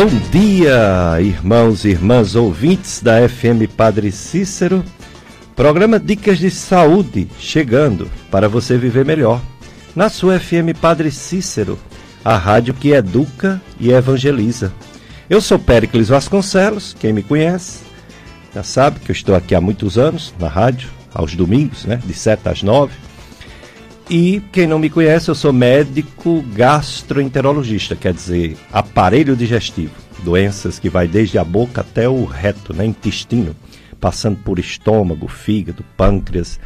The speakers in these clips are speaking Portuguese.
Bom dia, irmãos e irmãs ouvintes da FM Padre Cícero. Programa Dicas de Saúde chegando para você viver melhor. Na sua FM Padre Cícero, a rádio que educa e evangeliza. Eu sou Péricles Vasconcelos, quem me conhece já sabe que eu estou aqui há muitos anos na rádio, aos domingos, né, de 7 às 9. E quem não me conhece, eu sou médico gastroenterologista, quer dizer, aparelho digestivo, doenças que vai desde a boca até o reto, né, intestino, passando por estômago, fígado, pâncreas.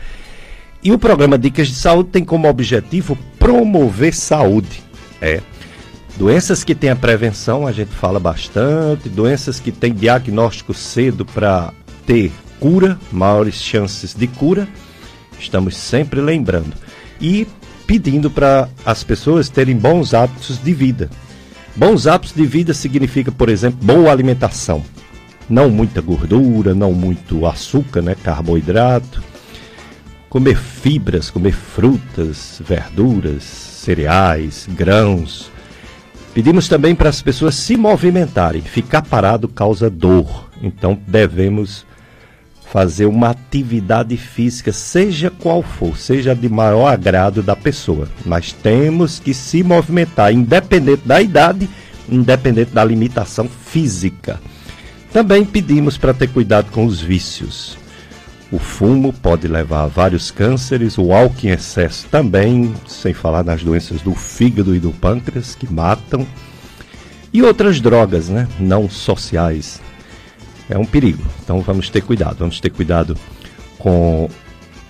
E o programa Dicas de Saúde tem como objetivo promover saúde. É. Doenças que têm a prevenção, a gente fala bastante, doenças que têm diagnóstico cedo para ter cura, maiores chances de cura, estamos sempre lembrando e pedindo para as pessoas terem bons hábitos de vida. Bons hábitos de vida significa, por exemplo, boa alimentação. Não muita gordura, não muito açúcar, né, carboidrato. Comer fibras, comer frutas, verduras, cereais, grãos. Pedimos também para as pessoas se movimentarem. Ficar parado causa dor. Então devemos fazer uma atividade física, seja qual for, seja de maior agrado da pessoa. Mas temos que se movimentar, independente da idade, independente da limitação física. Também pedimos para ter cuidado com os vícios. O fumo pode levar a vários cânceres, o álcool em excesso também, sem falar nas doenças do fígado e do pâncreas que matam. E outras drogas, né, não sociais, é um perigo. Então vamos ter cuidado, vamos ter cuidado com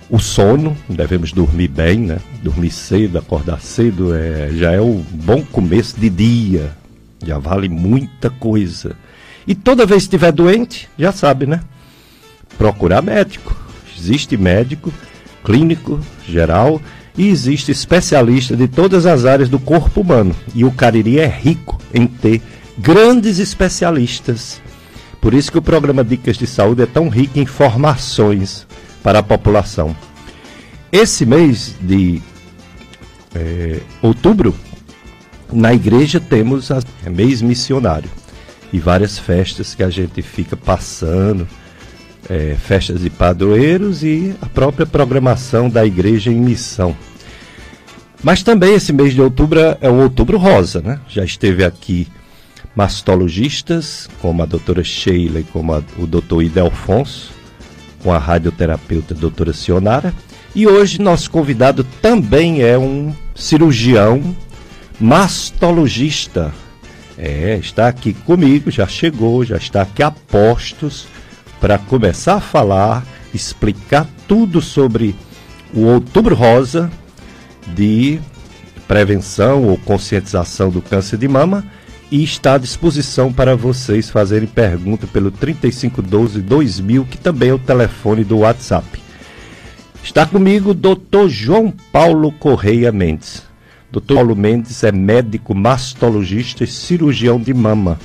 o sono, devemos dormir bem, né? Dormir cedo, acordar cedo é, já é um bom começo de dia, já vale muita coisa. E toda vez que estiver doente, já sabe, né? Procurar médico. Existe médico, clínico, geral e existe especialista de todas as áreas do corpo humano. E o Cariri é rico em ter grandes especialistas por isso que o programa Dicas de Saúde é tão rico em informações para a população. Esse mês de é, outubro, na igreja temos o é mês missionário e várias festas que a gente fica passando, é, festas de padroeiros e a própria programação da igreja em missão. Mas também esse mês de outubro é o outubro rosa, né? Já esteve aqui mastologistas, como a doutora Sheila e como a, o doutor Idelfonso, com a radioterapeuta doutora Sionara. E hoje nosso convidado também é um cirurgião mastologista. É, está aqui comigo, já chegou, já está aqui a postos para começar a falar, explicar tudo sobre o Outubro Rosa de prevenção ou conscientização do câncer de mama e está à disposição para vocês fazerem pergunta pelo 3512 2000, que também é o telefone do WhatsApp. Está comigo o Dr. João Paulo Correia Mendes. Dr. Paulo Mendes é médico mastologista e cirurgião de mama.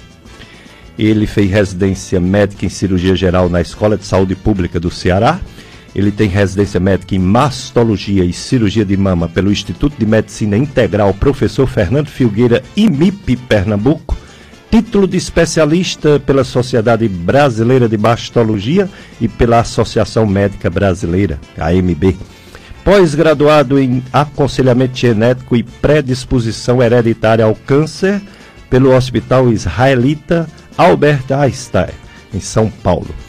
Ele fez residência médica em cirurgia geral na Escola de Saúde Pública do Ceará ele tem residência médica em mastologia e cirurgia de mama pelo Instituto de Medicina Integral Professor Fernando Filgueira, IMIP, Pernambuco. Título de especialista pela Sociedade Brasileira de Mastologia e pela Associação Médica Brasileira, AMB. Pós-graduado em aconselhamento genético e predisposição hereditária ao câncer pelo Hospital Israelita Albert Einstein, em São Paulo.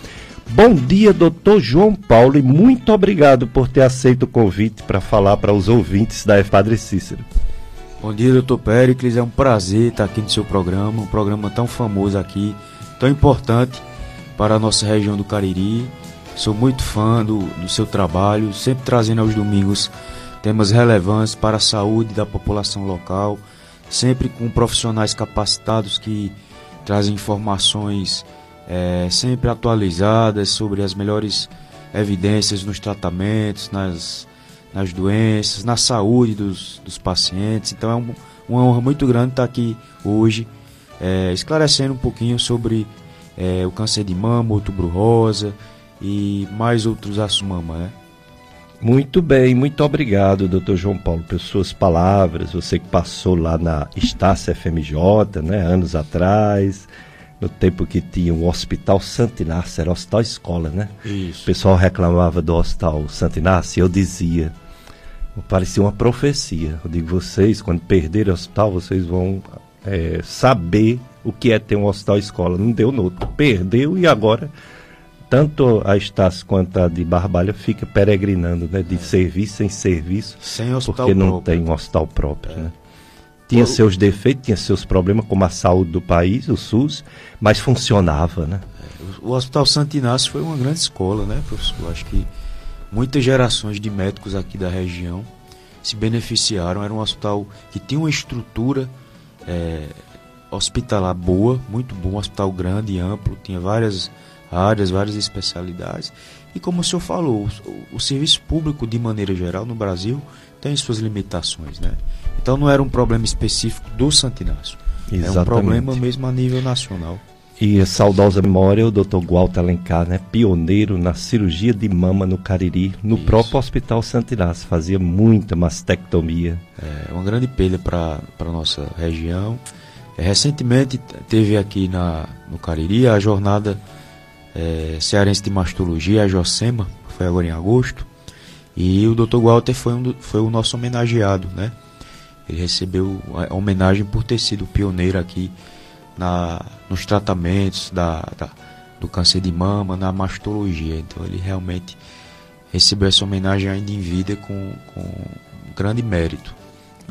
Bom dia, doutor João Paulo, e muito obrigado por ter aceito o convite para falar para os ouvintes da F Padre Cícero. Bom dia, doutor Péricles, é um prazer estar aqui no seu programa, um programa tão famoso aqui, tão importante para a nossa região do Cariri. Sou muito fã do, do seu trabalho, sempre trazendo aos domingos temas relevantes para a saúde da população local, sempre com profissionais capacitados que trazem informações é, sempre atualizadas sobre as melhores evidências nos tratamentos, nas, nas doenças, na saúde dos, dos pacientes. Então é um, uma honra muito grande estar aqui hoje, é, esclarecendo um pouquinho sobre é, o câncer de mama, outubro rosa e mais outros assumama, né? Muito bem, muito obrigado, doutor João Paulo, pelas suas palavras. Você que passou lá na Estácia FMJ, né, anos atrás, no tempo que tinha o Hospital Santinácio, era Hospital Escola, né? Isso. O pessoal reclamava do Hospital Santinácio e eu dizia, parecia uma profecia. Eu digo, vocês, quando perderem o hospital, vocês vão é, saber o que é ter um hospital escola. Não deu no outro. Perdeu e agora tanto a Estácio quanto a de Barbalha fica peregrinando, né? De é. serviço em serviço. Sem hospital Porque não próprio. tem um hospital próprio, é. né? Tinha seus defeitos, tinha seus problemas, como a saúde do país, o SUS, mas funcionava, né? É, o Hospital Santo Inácio foi uma grande escola, né, professor? Acho que muitas gerações de médicos aqui da região se beneficiaram. Era um hospital que tinha uma estrutura é, hospitalar boa, muito bom, um hospital grande e amplo, tinha várias áreas, várias especialidades. E como o senhor falou, o, o serviço público, de maneira geral, no Brasil, tem suas limitações, né? Então não era um problema específico do Santinácio. É um problema mesmo a nível nacional. E a saudosa memória, o Dr. Walter Alencar, né, pioneiro na cirurgia de mama no Cariri, no Isso. próprio Hospital Santinácio, fazia muita mastectomia. É uma grande perda para a nossa região. É, recentemente teve aqui na, no Cariri a jornada é, cearense de mastologia, a Josema, foi agora em agosto. E o Dr. Walter foi, um foi o nosso homenageado, né? Ele recebeu a homenagem por ter sido pioneiro aqui na, nos tratamentos da, da, do câncer de mama, na mastologia. Então ele realmente recebeu essa homenagem ainda em vida com, com grande mérito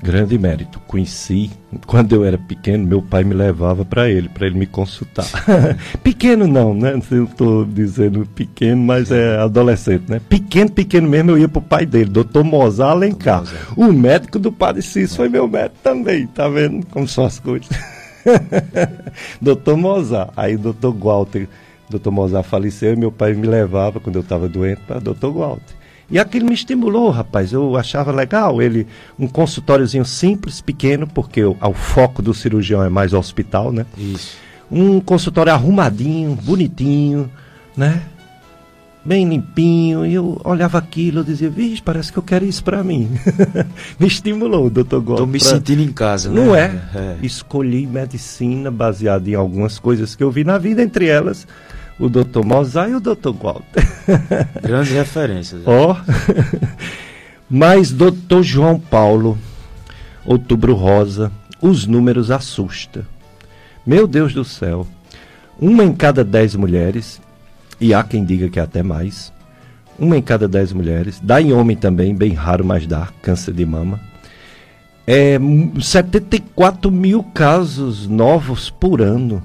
grande mérito. Conheci, quando eu era pequeno, meu pai me levava para ele, para ele me consultar. pequeno não, né? Eu estou dizendo pequeno, mas é adolescente, né? Pequeno, pequeno mesmo, eu ia pro pai dele, doutor Mozart Alencar. O médico do Padre Cício foi meu médico também, tá vendo como são as coisas? doutor Mozart, aí o doutor Walter, doutor Mozart faleceu e meu pai me levava, quando eu estava doente, para doutor Walter. E aquilo me estimulou, rapaz. Eu achava legal ele, um consultóriozinho simples, pequeno, porque o, o foco do cirurgião é mais hospital, né? Isso. Um consultório arrumadinho, bonitinho, né? Bem limpinho. E eu olhava aquilo e dizia, vixe, parece que eu quero isso para mim. me estimulou, doutor Gomes. Estou me pra... sentindo em casa, né? Não é? é? Escolhi medicina baseada em algumas coisas que eu vi na vida, entre elas o Dr. Mozart e o Dr. Walter. Grandes referências. Né? Ó. Oh. Mas Dr. João Paulo, Outubro Rosa, os números assusta. Meu Deus do céu. Uma em cada dez mulheres, e há quem diga que é até mais, uma em cada dez mulheres, dá em homem também, bem raro, mas dá, câncer de mama. É 74 mil casos novos por ano.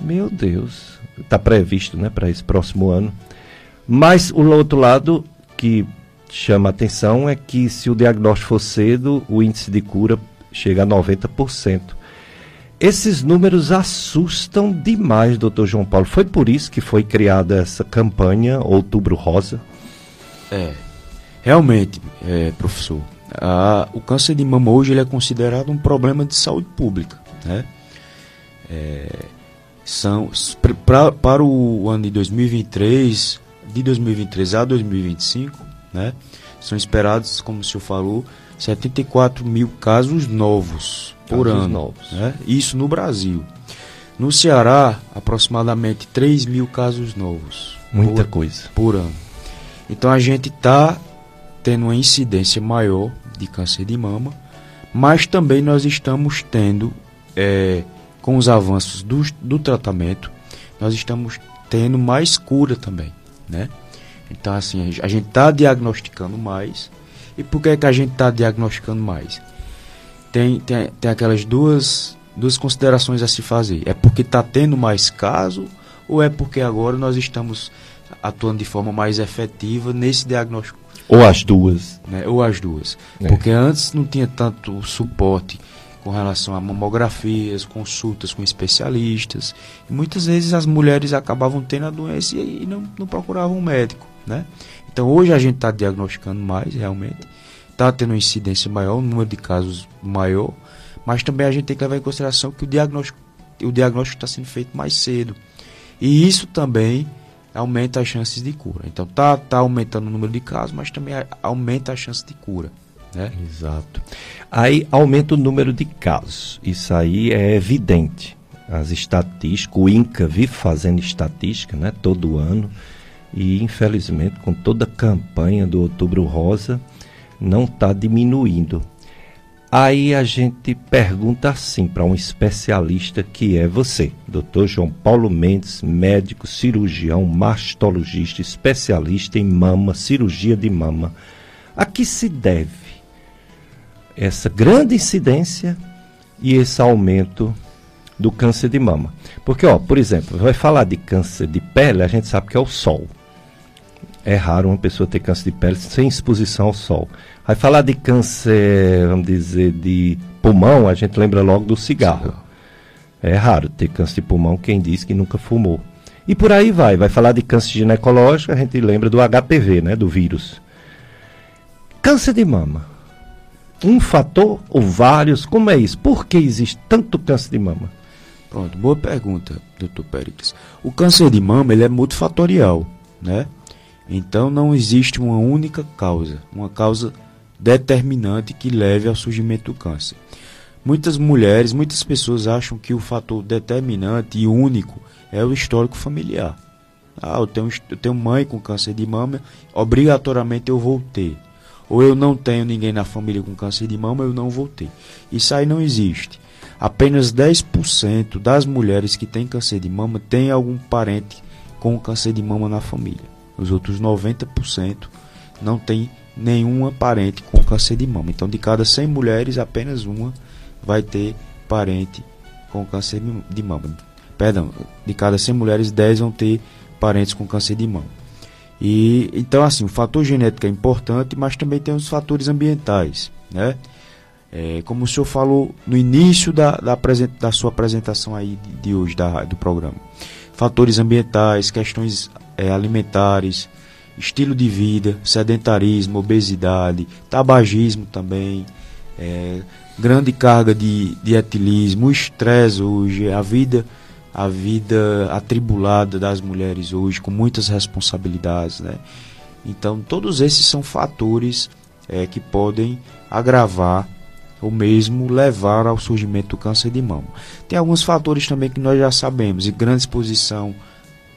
Meu Deus está previsto né, para esse próximo ano. Mas o outro lado que chama atenção é que se o diagnóstico for cedo, o índice de cura chega a 90%. Esses números assustam demais, doutor João Paulo. Foi por isso que foi criada essa campanha Outubro Rosa? É, realmente, é, professor, a, o câncer de mama hoje ele é considerado um problema de saúde pública, né? É, são pra, para o ano de 2023, de 2023 a 2025, né, são esperados, como o senhor falou, 74 mil casos novos por casos ano. Novos. Né? Isso no Brasil. No Ceará, aproximadamente 3 mil casos novos. Muita por, coisa. Por ano. Então a gente está tendo uma incidência maior de câncer de mama, mas também nós estamos tendo é, com os avanços do, do tratamento, nós estamos tendo mais cura também, né? Então, assim, a gente está diagnosticando mais. E por que, é que a gente está diagnosticando mais? Tem, tem, tem aquelas duas, duas considerações a se fazer. É porque está tendo mais caso ou é porque agora nós estamos atuando de forma mais efetiva nesse diagnóstico? Ou as duas. Né? Ou as duas. É. Porque antes não tinha tanto suporte com relação a mamografias, consultas com especialistas. E muitas vezes as mulheres acabavam tendo a doença e não, não procuravam um médico, né? Então hoje a gente está diagnosticando mais, realmente. Está tendo uma incidência maior, um número de casos maior. Mas também a gente tem que levar em consideração que o diagnóstico o diagnóstico está sendo feito mais cedo. E isso também aumenta as chances de cura. Então tá, tá aumentando o número de casos, mas também aumenta a chance de cura. Né? Exato. Aí aumenta o número de casos. Isso aí é evidente. As estatísticas, o INCA vive fazendo estatística né, todo ano. E infelizmente, com toda a campanha do Outubro Rosa, não está diminuindo. Aí a gente pergunta assim para um especialista que é você, Dr. João Paulo Mendes, médico, cirurgião, mastologista, especialista em mama, cirurgia de mama. A que se deve essa grande incidência e esse aumento do câncer de mama. Porque, ó, por exemplo, vai falar de câncer de pele, a gente sabe que é o sol. É raro uma pessoa ter câncer de pele sem exposição ao sol. Vai falar de câncer, vamos dizer, de pulmão, a gente lembra logo do cigarro. É raro ter câncer de pulmão quem diz que nunca fumou. E por aí vai. Vai falar de câncer ginecológico, a gente lembra do HPV, né, do vírus. Câncer de mama um fator ou vários? Como é isso? Por que existe tanto câncer de mama? Pronto, boa pergunta, doutor Péricles. O câncer de mama ele é multifatorial, né? Então não existe uma única causa, uma causa determinante que leve ao surgimento do câncer. Muitas mulheres, muitas pessoas acham que o fator determinante e único é o histórico familiar. Ah, eu tenho, eu tenho mãe com câncer de mama, obrigatoriamente eu vou ter ou eu não tenho ninguém na família com câncer de mama, eu não vou ter. Isso aí não existe. Apenas 10% das mulheres que têm câncer de mama têm algum parente com câncer de mama na família. Os outros 90% não tem nenhuma parente com câncer de mama. Então, de cada 100 mulheres, apenas uma vai ter parente com câncer de mama. Perdão, de cada 100 mulheres, 10 vão ter parentes com câncer de mama. E então assim, o fator genético é importante, mas também tem os fatores ambientais, né? É, como o senhor falou no início da, da, da sua apresentação aí de, de hoje da, do programa, fatores ambientais, questões é, alimentares, estilo de vida, sedentarismo, obesidade, tabagismo também, é, grande carga de, de etilismo, estresse hoje, a vida a vida atribulada das mulheres hoje, com muitas responsabilidades, né? Então, todos esses são fatores é, que podem agravar ou mesmo levar ao surgimento do câncer de mama. Tem alguns fatores também que nós já sabemos, e grande exposição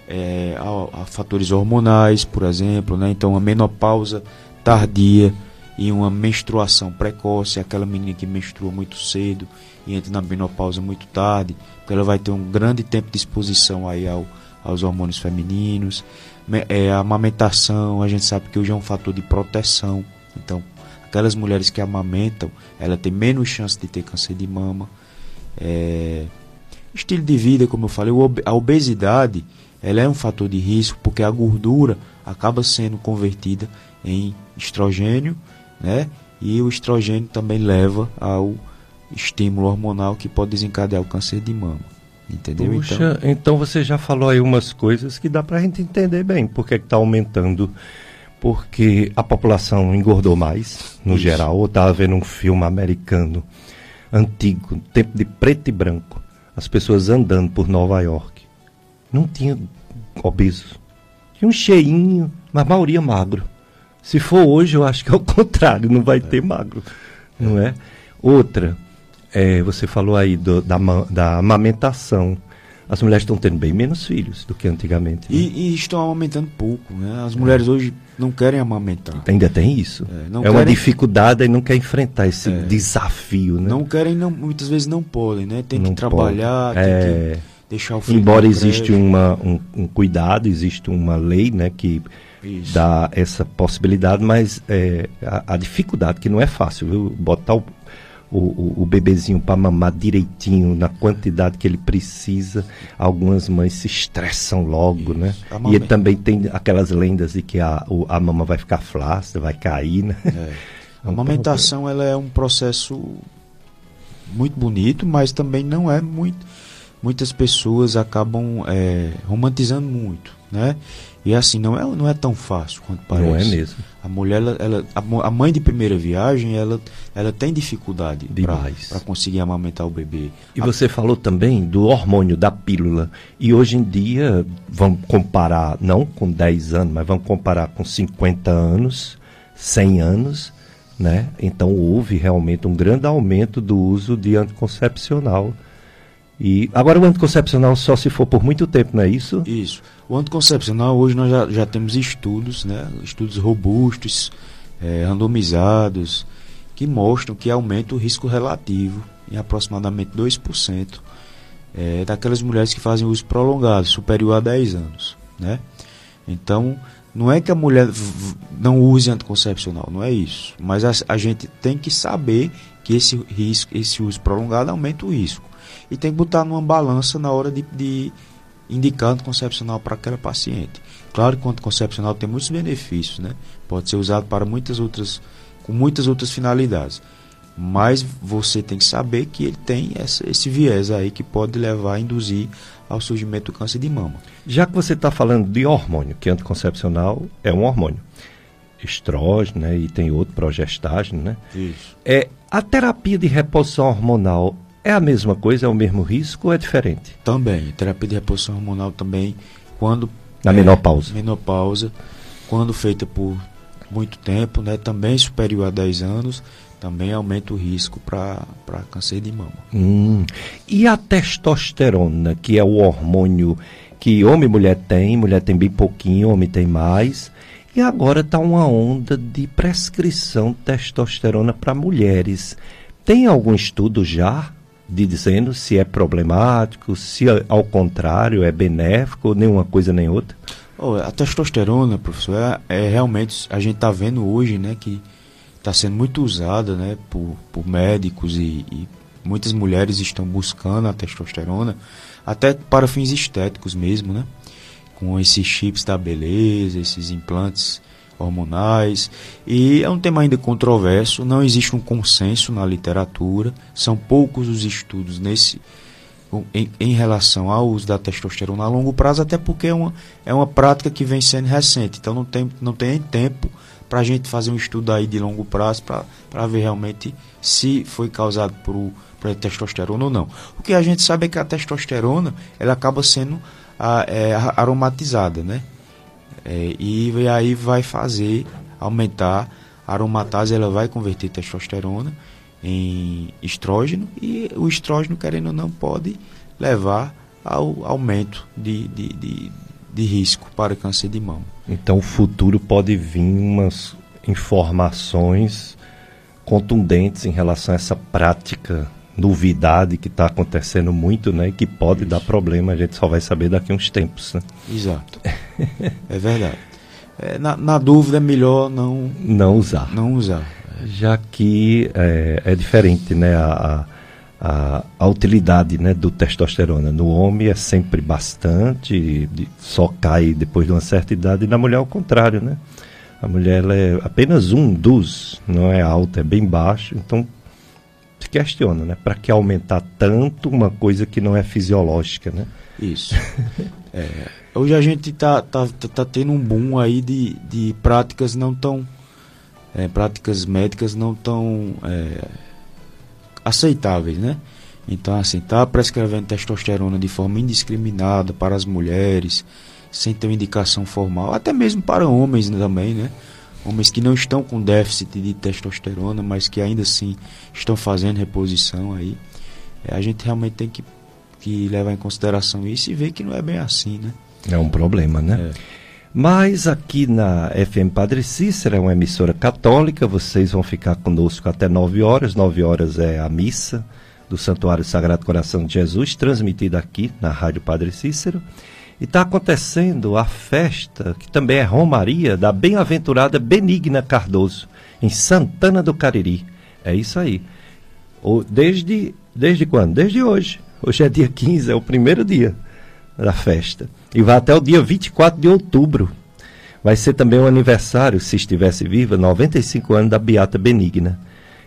é, a, a, fatores hormonais, por exemplo, né? então a menopausa tardia e uma menstruação precoce, aquela menina que menstrua muito cedo e entra na menopausa muito tarde, porque ela vai ter um grande tempo de exposição aí ao, aos hormônios femininos. É, a amamentação, a gente sabe que hoje é um fator de proteção. Então, aquelas mulheres que amamentam, ela tem menos chance de ter câncer de mama. É, estilo de vida, como eu falei, a obesidade, ela é um fator de risco porque a gordura acaba sendo convertida em estrogênio, né? E o estrogênio também leva ao estímulo hormonal que pode desencadear o câncer de mama. Entendeu? Puxa, então, então você já falou aí umas coisas que dá para a gente entender bem por que está aumentando. Porque a população engordou mais, no Isso. geral. Eu estava vendo um filme americano antigo, tempo de preto e branco. As pessoas andando por Nova York. Não tinha obesos. Tinha um cheinho, mas a maioria magro. Se for hoje, eu acho que é o contrário, não vai é. ter magro. Não é? Outra, é, você falou aí do, da, da amamentação. As mulheres estão tendo bem menos filhos do que antigamente. Né? E, e, estão amamentando pouco. Né? As mulheres é. hoje não querem amamentar. Ainda tem isso. É, é querem... uma dificuldade e não quer enfrentar esse é. desafio. Né? Não querem, não, muitas vezes não podem, né? Tem não que trabalhar, pode. tem que é. deixar o filho. Embora existe uma, um, um, cuidado, existe uma lei né, que isso. dá essa possibilidade, mas é, a, a, dificuldade, que não é fácil, viu? Botar o, o, o, bebezinho para mamar direitinho, na quantidade que ele precisa. Algumas mães se estressam logo, né? Isso. né? E também tem aquelas lendas de que a, o, a mama vai ficar flácida, vai cair, né? É. A amamentação ela é um processo muito bonito, mas também não é muito. Muitas pessoas acabam é, romantizando muito, né? E assim, não é, não é tão fácil quanto parece. Não é mesmo. A mulher, ela, ela a, mãe de primeira viagem, ela, ela tem dificuldade para conseguir amamentar o bebê. E a... você falou também do hormônio, da pílula. E hoje em dia, vamos comparar, não com 10 anos, mas vamos comparar com 50 anos, 100 anos, né? Então houve realmente um grande aumento do uso de anticoncepcional. E agora o anticoncepcional só se for por muito tempo, não é isso? Isso. O anticoncepcional, hoje nós já, já temos estudos, né, estudos robustos, é, randomizados, que mostram que aumenta o risco relativo em aproximadamente 2% é, daquelas mulheres que fazem uso prolongado, superior a 10 anos. Né? Então, não é que a mulher não use anticoncepcional, não é isso. Mas a, a gente tem que saber que esse risco, esse uso prolongado aumenta o risco. E tem que botar numa balança na hora de, de indicar anticoncepcional para aquela paciente. Claro que o anticoncepcional tem muitos benefícios, né? Pode ser usado para muitas outras, com muitas outras finalidades. Mas você tem que saber que ele tem essa, esse viés aí que pode levar a induzir ao surgimento do câncer de mama. Já que você está falando de hormônio, que anticoncepcional é um hormônio, estrógeno, né, e tem outro progestágeno, né? Isso. É a terapia de reposição hormonal é a mesma coisa, é o mesmo risco ou é diferente? Também. Terapia de reposição hormonal também, quando. Na é, menopausa. Menopausa, quando feita por muito tempo, né, também superior a 10 anos, também aumenta o risco para câncer de mama. Hum. E a testosterona, que é o hormônio que homem e mulher tem, mulher tem bem pouquinho, homem tem mais. E agora está uma onda de prescrição de testosterona para mulheres. Tem algum estudo já de dizendo se é problemático, se ao contrário é benéfico, nem uma coisa nem outra? Oh, a testosterona, professor, é, é realmente a gente está vendo hoje, né, que está sendo muito usada, né, por, por médicos e, e, muitas mulheres estão buscando a testosterona, até para fins estéticos mesmo, né, com esses chips da beleza, esses implantes hormonais. E é um tema ainda controverso, não existe um consenso na literatura, são poucos os estudos nesse em, em, relação ao uso da testosterona a longo prazo, até porque é uma, é uma prática que vem sendo recente, então não tem, não tem tempo para a gente fazer um estudo aí de longo prazo para ver realmente se foi causado por, por testosterona ou não. O que a gente sabe é que a testosterona ela acaba sendo a, é, aromatizada, né? É, e aí vai fazer aumentar a aromatase, ela vai converter testosterona em estrógeno e o estrógeno, querendo ou não, pode levar ao aumento de, de, de, de risco para câncer de mama. Então, o futuro pode vir umas informações contundentes em relação a essa prática novidade que está acontecendo muito, né? E que pode Isso. dar problema, a gente só vai saber daqui a uns tempos. Né? Exato. é verdade. É, na, na, dúvida é melhor não não usar. Não usar. Já que é, é diferente, né? A, a, a, utilidade né, do testosterona no homem é sempre bastante, só cai depois de uma certa idade, e na mulher é o contrário, né? A mulher é apenas um dos, não é alto, é bem baixo, então se questiona, né? Para que aumentar tanto uma coisa que não é fisiológica, né? Isso. é, hoje a gente tá, tá, tá, tá, tendo um boom aí de, de práticas não tão é, práticas médicas não tão é, aceitáveis, né? Então, assim, tá prescrevendo testosterona de forma indiscriminada para as mulheres, sem ter uma indicação formal, até mesmo para homens também, né? homens que não estão com déficit de testosterona, mas que ainda assim estão fazendo reposição aí. É, a gente realmente tem que, que levar em consideração isso e ver que não é bem assim, né? É um problema, né? É. Mas aqui na FM Padre Cícero, é uma emissora católica, vocês vão ficar conosco até 9 horas. 9 horas é a missa do Santuário Sagrado Coração de Jesus, transmitida aqui na Rádio Padre Cícero. E está acontecendo a festa, que também é Romaria, da bem-aventurada Benigna Cardoso, em Santana do Cariri. É isso aí. Desde, desde quando? Desde hoje. Hoje é dia 15, é o primeiro dia da festa. E vai até o dia 24 de outubro. Vai ser também o aniversário, se estivesse viva, 95 anos da Beata Benigna.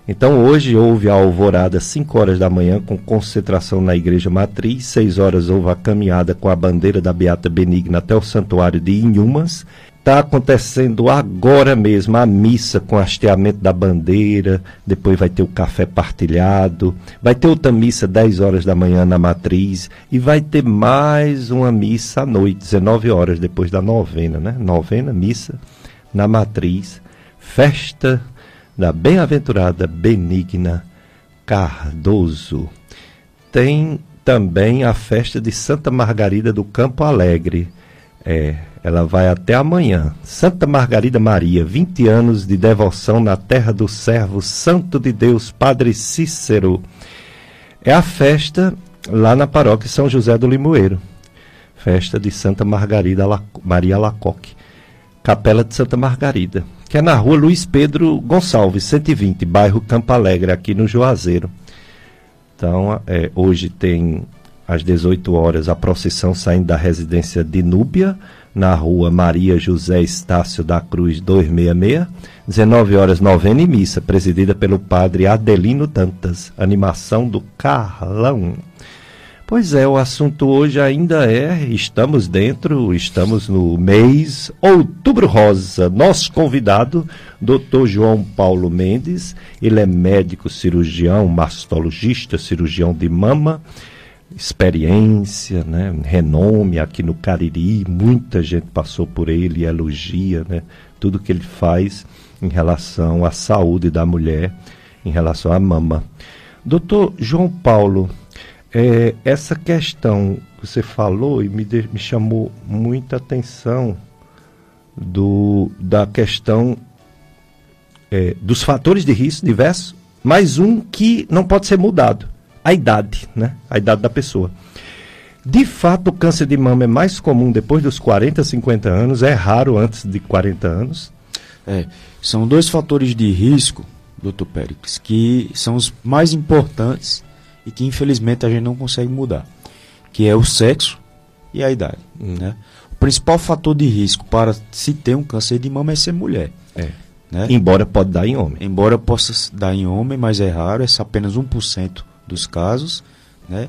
Então hoje houve a alvorada às 5 horas da manhã com concentração na Igreja Matriz, 6 horas houve a caminhada com a bandeira da Beata Benigna até o santuário de Inhumas. Está acontecendo agora mesmo a missa com hasteamento da bandeira, depois vai ter o café partilhado, vai ter outra missa 10 horas da manhã na Matriz e vai ter mais uma missa à noite, 19 horas depois da novena, né? Novena, missa na Matriz, festa da bem-aventurada Benigna Cardoso. Tem também a festa de Santa Margarida do Campo Alegre. É, ela vai até amanhã. Santa Margarida Maria, 20 anos de devoção na terra do servo santo de Deus, Padre Cícero. É a festa lá na paróquia São José do Limoeiro. Festa de Santa Margarida Maria Lacoque. Capela de Santa Margarida que é na rua Luiz Pedro Gonçalves, 120, bairro Campo Alegre, aqui no Juazeiro. Então, é, hoje tem às 18 horas a procissão saindo da residência de Núbia, na rua Maria José Estácio da Cruz 266, 19 horas novena e missa, presidida pelo padre Adelino Dantas, animação do Carlão. Pois é, o assunto hoje ainda é, estamos dentro, estamos no mês Outubro Rosa. Nosso convidado, Dr. João Paulo Mendes, ele é médico cirurgião, mastologista, cirurgião de mama, experiência, né, renome aqui no Cariri, muita gente passou por ele elogia, né, tudo que ele faz em relação à saúde da mulher, em relação à mama. Doutor João Paulo, é, essa questão que você falou e me, de, me chamou muita atenção do, da questão é, dos fatores de risco diversos, mais um que não pode ser mudado, a idade, né? A idade da pessoa. De fato, o câncer de mama é mais comum depois dos 40, 50 anos, é raro antes de 40 anos. É, são dois fatores de risco, doutor Péricles, que são os mais importantes e que infelizmente a gente não consegue mudar, que é o sexo e a idade. Hum. Né? O principal fator de risco para se ter um câncer de mama é ser mulher. É. Né? Embora pode dar em homem. Embora possa dar em homem, mas é raro, é apenas 1% dos casos. Né?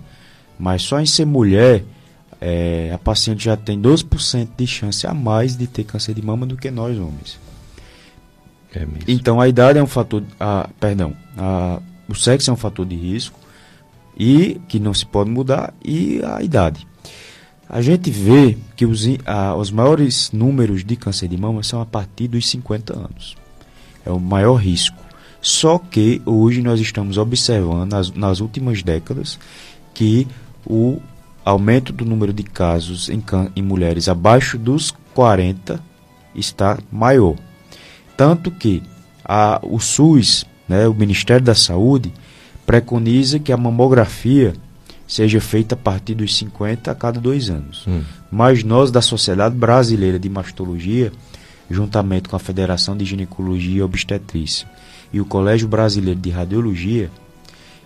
Mas só em ser mulher, é, a paciente já tem 12% de chance a mais de ter câncer de mama do que nós homens. É então a idade é um fator, a, perdão, a, o sexo é um fator de risco, e que não se pode mudar e a idade. A gente vê que os, a, os maiores números de câncer de mama são a partir dos 50 anos. É o maior risco. Só que hoje nós estamos observando, nas, nas últimas décadas, que o aumento do número de casos em, em mulheres abaixo dos 40 está maior. Tanto que a, o SUS, né, o Ministério da Saúde, preconiza que a mamografia seja feita a partir dos 50 a cada dois anos. Hum. Mas nós, da Sociedade Brasileira de Mastologia, juntamente com a Federação de Ginecologia e Obstetrícia e o Colégio Brasileiro de Radiologia,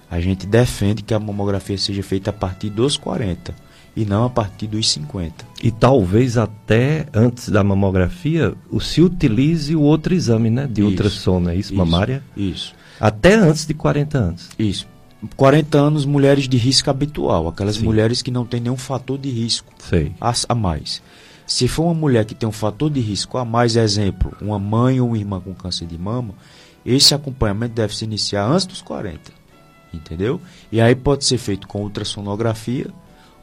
a gente defende que a mamografia seja feita a partir dos 40 e não a partir dos 50. E talvez até antes da mamografia se utilize o outro exame, né? De isso, ultrassom, é isso? isso mamária? Isso. Até antes de 40 anos. Isso. 40 anos, mulheres de risco habitual, aquelas Sim. mulheres que não têm nenhum fator de risco a, a, mais. Se for uma mulher que tem um fator de risco a mais, exemplo, uma mãe ou uma irmã com câncer de mama, esse acompanhamento deve se iniciar antes dos 40. Entendeu? E aí pode ser feito com ultrassonografia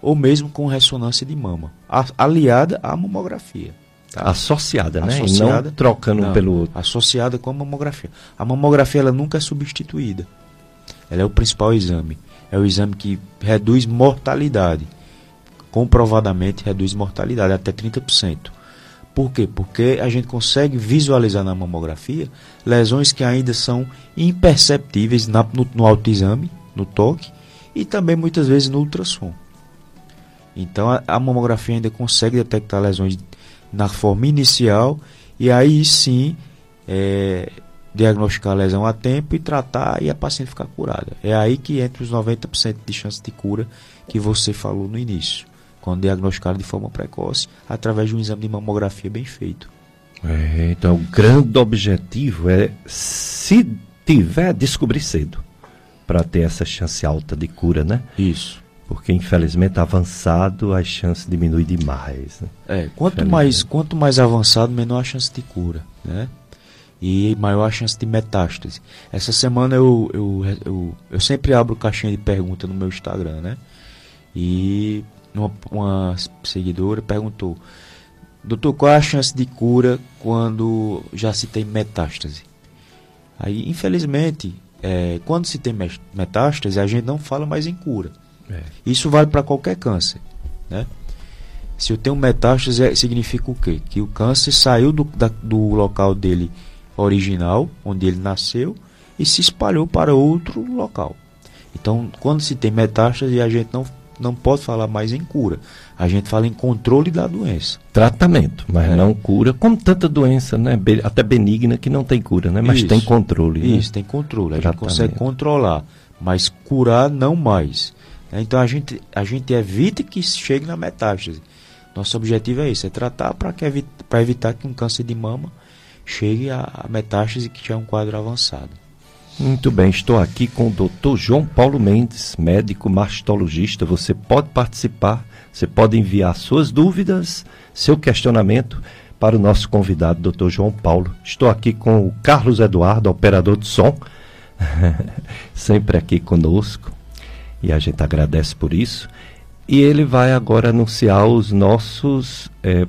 ou mesmo com ressonância de mama, aliada à mamografia. Tá? Associada, né? Associada, não trocando não, pelo outro. Associada com a mamografia. A mamografia ela nunca é substituída. Ela é o principal exame. É o exame que reduz mortalidade. Comprovadamente reduz mortalidade até 30%. Por quê? Porque a gente consegue visualizar na mamografia lesões que ainda são imperceptíveis na, no, no autoexame, no toque, e também muitas vezes no ultrassom. Então a, a mamografia ainda consegue detectar lesões na forma inicial e aí sim é, diagnosticar a lesão a tempo e tratar e a paciente ficar curada. É aí que entra os 90% de chance de cura que você falou no início, quando diagnosticado de forma precoce, através de um exame de mamografia bem feito. É, então, o grande objetivo é se tiver, descobrir cedo. Para ter essa chance alta de cura, né? Isso. Porque, infelizmente, avançado, a chance diminui demais. Né? É, quanto mais, quanto mais avançado, menor a chance de cura, né? E maior a chance de metástase. Essa semana eu, eu, eu, eu sempre abro caixinha de pergunta no meu Instagram, né? E uma, uma seguidora perguntou: Doutor, qual é a chance de cura quando já se tem metástase? Aí, infelizmente, é, quando se tem metástase, a gente não fala mais em cura. É. Isso vale para qualquer câncer. Né? Se eu tenho metástase, é, significa o quê? Que o câncer saiu do, da, do local dele original, onde ele nasceu, e se espalhou para outro local. Então, quando se tem metástase, a gente não não pode falar mais em cura. A gente fala em controle da doença. Tratamento, mas é. não cura, como tanta doença, né? Até benigna que não tem cura, né? Mas isso, tem controle. Né? Isso, né? tem controle. A Tratamento. gente consegue controlar, mas curar não mais. Né? Então a gente, a gente evita que chegue na metástase. Nosso objetivo é isso, é tratar para evitar que um câncer de mama chegue à metástase que já é um quadro avançado. Muito bem, estou aqui com o Dr. João Paulo Mendes, médico mastologista. Você pode participar, você pode enviar suas dúvidas, seu questionamento para o nosso convidado, Dr. João Paulo. Estou aqui com o Carlos Eduardo, operador de som, sempre aqui conosco, e a gente agradece por isso. E ele vai agora anunciar os nossos é,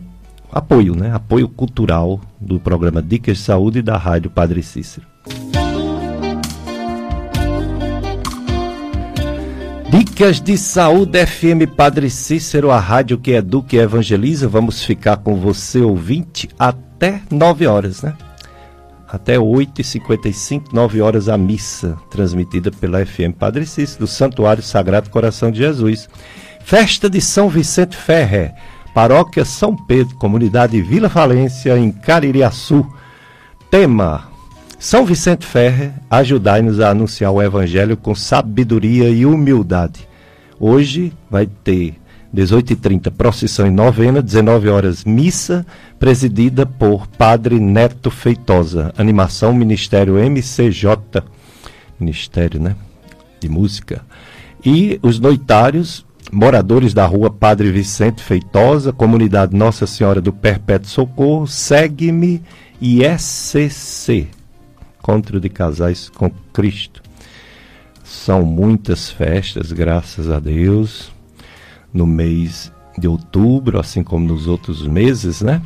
apoio, né? Apoio cultural do programa Dicas de Saúde da Rádio Padre Cícero. Dicas de Saúde FM Padre Cícero, a rádio que educa e evangeliza. Vamos ficar com você, ouvinte, até 9 horas, né? Até 8h55, 9 horas, a missa, transmitida pela FM Padre Cícero, do Santuário Sagrado Coração de Jesus. Festa de São Vicente Ferrer, Paróquia São Pedro, Comunidade Vila Falência, em Caririaçu. Tema: são Vicente Ferrer, ajudai-nos a anunciar o Evangelho com sabedoria e humildade. Hoje vai ter 18h30 procissão em novena, 19 horas missa, presidida por Padre Neto Feitosa. Animação Ministério MCJ, Ministério né, de Música. E os noitários, moradores da rua Padre Vicente Feitosa, comunidade Nossa Senhora do Perpétuo Socorro, segue-me e SCC encontro de casais com Cristo. São muitas festas, graças a Deus, no mês de outubro, assim como nos outros meses, né?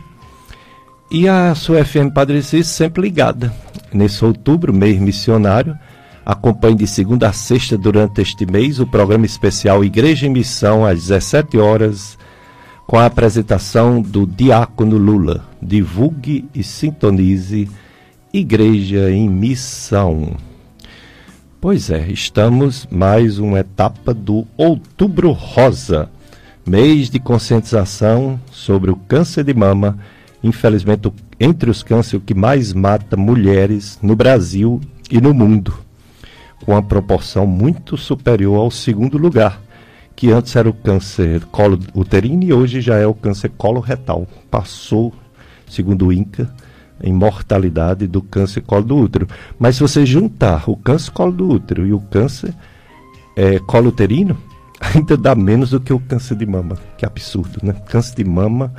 E a sua FM Padre Cis sempre ligada. Nesse outubro, mês missionário, acompanhe de segunda a sexta durante este mês o programa especial Igreja em Missão às 17 horas, com a apresentação do Diácono Lula. Divulgue e sintonize Igreja em Missão. Pois é, estamos mais uma etapa do Outubro Rosa, mês de conscientização sobre o câncer de mama. Infelizmente, entre os cânceres, que mais mata mulheres no Brasil e no mundo, com uma proporção muito superior ao segundo lugar, que antes era o câncer colo uterino e hoje já é o câncer coloretal. Passou, segundo o INCA, em mortalidade do câncer colo do útero. Mas se você juntar o câncer colo do útero e o câncer é, colo uterino, ainda dá menos do que o câncer de mama. Que absurdo, né? Câncer de mama,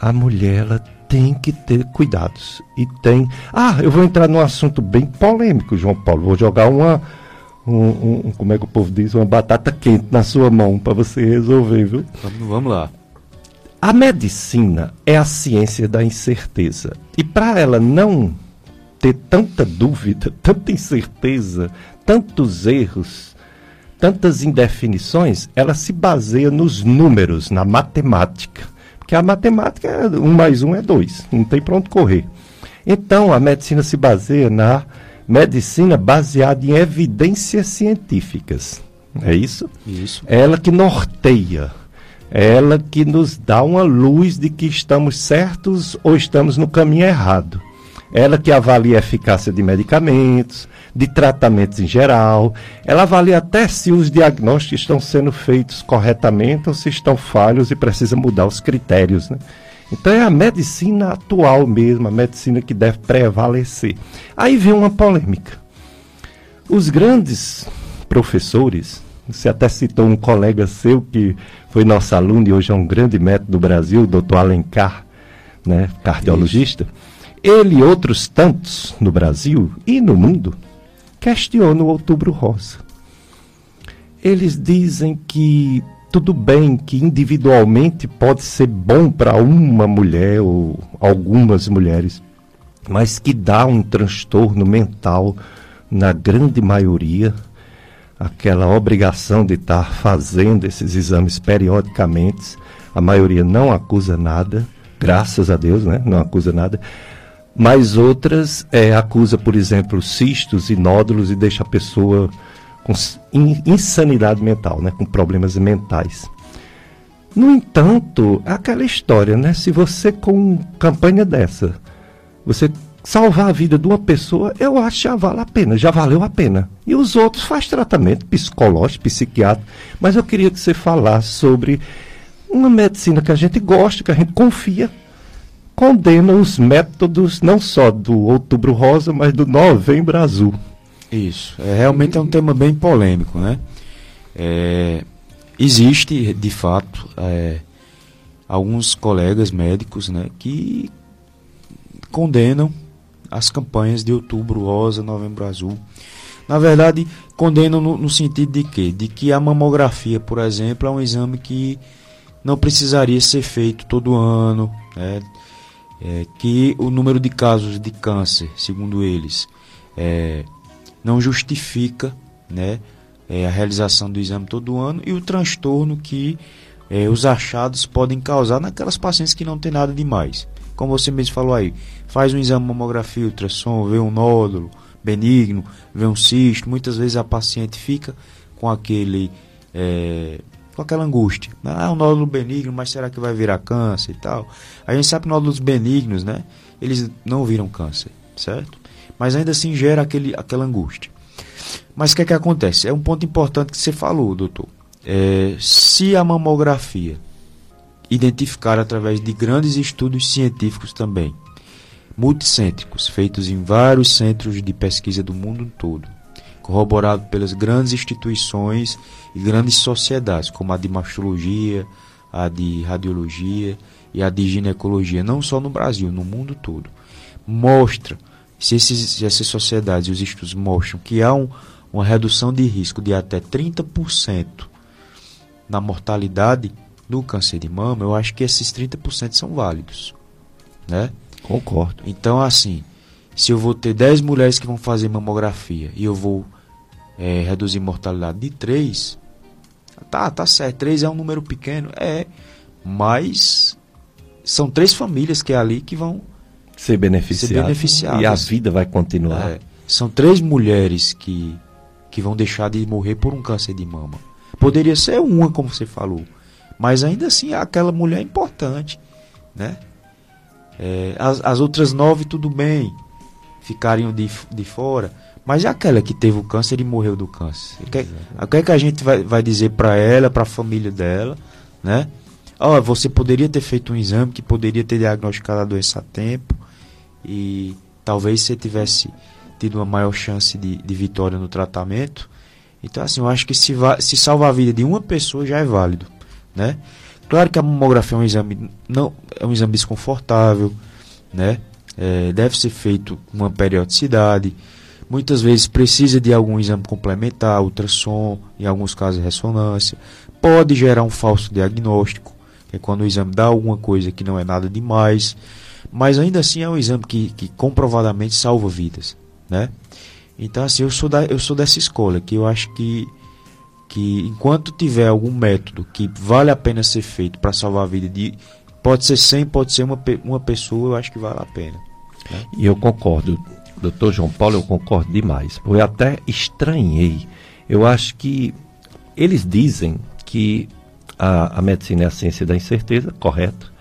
a mulher ela tem que ter cuidados. E tem. Ah, eu vou entrar num assunto bem polêmico, João Paulo. Vou jogar uma. Um, um, como é que o povo diz? Uma batata quente na sua mão para você resolver, viu? Vamos, vamos lá. A medicina é a ciência da incerteza. E para ela não ter tanta dúvida, tanta incerteza, tantos erros, tantas indefinições, ela se baseia nos números, na matemática. Porque a matemática, é um mais um é dois, não tem para onde correr. Então, a medicina se baseia na medicina baseada em evidências científicas. É isso? Isso. É ela que norteia ela que nos dá uma luz de que estamos certos ou estamos no caminho errado. Ela que avalia a eficácia de medicamentos, de tratamentos em geral. Ela avalia até se os diagnósticos estão sendo feitos corretamente ou se estão falhos e precisa mudar os critérios. Né? Então é a medicina atual mesmo, a medicina que deve prevalecer. Aí vem uma polêmica. Os grandes professores, você até citou um colega seu que foi nosso aluno e hoje é um grande médico do Brasil, o doutor Alencar, né, cardiologista. Isso. Ele e outros tantos no Brasil e no mundo questionam o Outubro Rosa. Eles dizem que tudo bem que individualmente pode ser bom para uma mulher ou algumas mulheres, mas que dá um transtorno mental na grande maioria, aquela obrigação de estar fazendo esses exames periodicamente. A maioria não acusa nada, graças a Deus, né? Não acusa nada. Mas outras é, acusa, por exemplo, cistos e nódulos e deixa a pessoa com insanidade mental, né? com problemas mentais. No entanto, é aquela história, né? Se você com campanha dessa, você salvar a vida de uma pessoa, eu acho já vale a pena, já valeu a pena. E os outros faz tratamento psicológico, psiquiátrico, mas eu queria que você falasse sobre uma medicina que a gente gosta, que a gente confia, condena os métodos não só do Outubro Rosa, mas do Novembro Azul. Isso. É, realmente é um tema bem polêmico, né? É, existe, de fato, é, alguns colegas médicos né, que condenam as campanhas de outubro rosa, novembro azul. Na verdade, condenam no, no, sentido de quê? De que a mamografia, por exemplo, é um exame que não precisaria ser feito todo ano, né? É, que o número de casos de câncer, segundo eles, é, não justifica né, é, a realização do exame todo ano e o transtorno que é, os achados podem causar naquelas pacientes que não tem nada demais. Como você mesmo falou aí, faz um exame mamografia, ultrassom, vê um nódulo benigno, vê um cisto, muitas vezes a paciente fica com aquele é, com aquela angústia. Ah, um nódulo benigno, mas será que vai virar câncer e tal? A gente sabe que nódulos benignos, né? Eles não viram câncer, certo? mas ainda assim gera aquele, aquela angústia. Mas o que é que acontece? É um ponto importante que você falou, doutor. É, se a mamografia identificar através de grandes estudos científicos também, multicêntricos, feitos em vários centros de pesquisa do mundo todo, corroborado pelas grandes instituições e grandes sociedades, como a de mastologia, a de radiologia e a de ginecologia, não só no Brasil, no mundo todo, mostra se, esses, se essas sociedades e os estudos mostram que há um, uma redução de risco de até 30% na mortalidade do câncer de mama, eu acho que esses 30% são válidos. Né? Concordo. Então, assim, se eu vou ter 10 mulheres que vão fazer mamografia e eu vou é, reduzir mortalidade de 3, tá, tá certo, 3 é um número pequeno, é, mas são três famílias que é ali que vão ser beneficiadas. Ser beneficiadas. E a vida vai continuar. É, são três mulheres que, que vão deixar de morrer por um câncer de mama. Poderia ser uma, como você falou. Mas ainda assim, aquela mulher é importante. Né? É, as, as outras nove, tudo bem. Ficariam de, de fora. Mas é aquela que teve o câncer e morreu do câncer. O que, o que, é que a gente vai, vai dizer para ela, para a família dela, né? Oh, você poderia ter feito um exame que poderia ter diagnosticado a doença a tempo e talvez você tivesse tido uma maior chance de, de vitória no tratamento. Então, assim, eu acho que se, se salvar a vida de uma pessoa já é válido, né? Claro que a mamografia é um exame não é um exame desconfortável, né? É, deve ser feito com uma periodicidade. Muitas vezes precisa de algum exame complementar, ultrassom, em alguns casos ressonância. Pode gerar um falso diagnóstico, que é quando o exame dá alguma coisa que não é nada demais mas ainda assim é um exame que, que comprovadamente salva vidas, né? Então assim, eu sou da, eu sou dessa escola que eu acho que que enquanto tiver algum método que vale a pena ser feito para salvar a vida de pode ser 100, pode ser uma, uma pessoa, eu acho que vale a pena. Né? E eu concordo, doutor João Paulo, eu concordo demais. Eu até estranhei. Eu acho que eles dizem que a, a medicina é a ciência da incerteza, correto.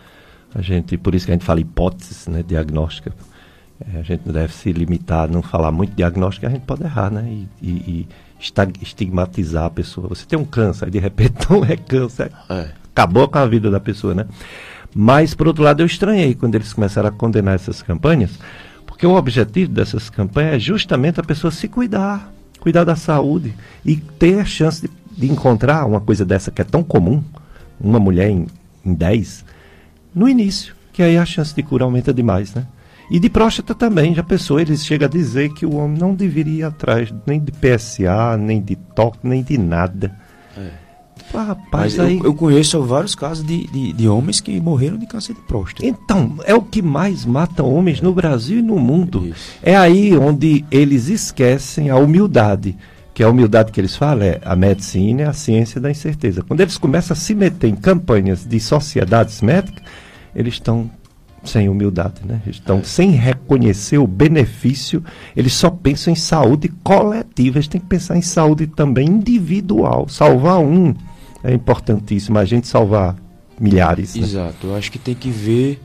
A gente, por isso que a gente fala hipóteses né, diagnóstica. É, a gente não deve se limitar a não falar muito diagnóstica, a gente pode errar, né? E, e, e estigmatizar a pessoa. Você tem um câncer, de repente não é câncer. É. Acabou com a vida da pessoa, né? Mas, por outro lado, eu estranhei quando eles começaram a condenar essas campanhas, porque o objetivo dessas campanhas é justamente a pessoa se cuidar. cuidar da saúde e ter a chance de, de encontrar uma coisa dessa que é tão comum, uma mulher em, em 10, no início, que aí a chance de cura aumenta demais, né? E de próstata também, já pensou, eles chegam a dizer que o homem não deveria ir atrás nem de PSA, nem de toque, nem de nada. É. Ah, rapaz, Mas aí... eu, eu, conheço vários casos de, de, de, homens que morreram de câncer de próstata. Então, é o que mais mata homens no Brasil e no mundo. Isso. É aí onde eles esquecem a humildade. Que a humildade que eles falam é a medicina é a ciência da incerteza. Quando eles começam a se meter em campanhas de sociedades médicas, eles estão sem humildade, né? Estão é. sem reconhecer o benefício, eles só pensam em saúde coletiva, eles têm que pensar em saúde também individual. Salvar um é importantíssimo, a gente salvar milhares. Né? Exato, eu acho que tem que ver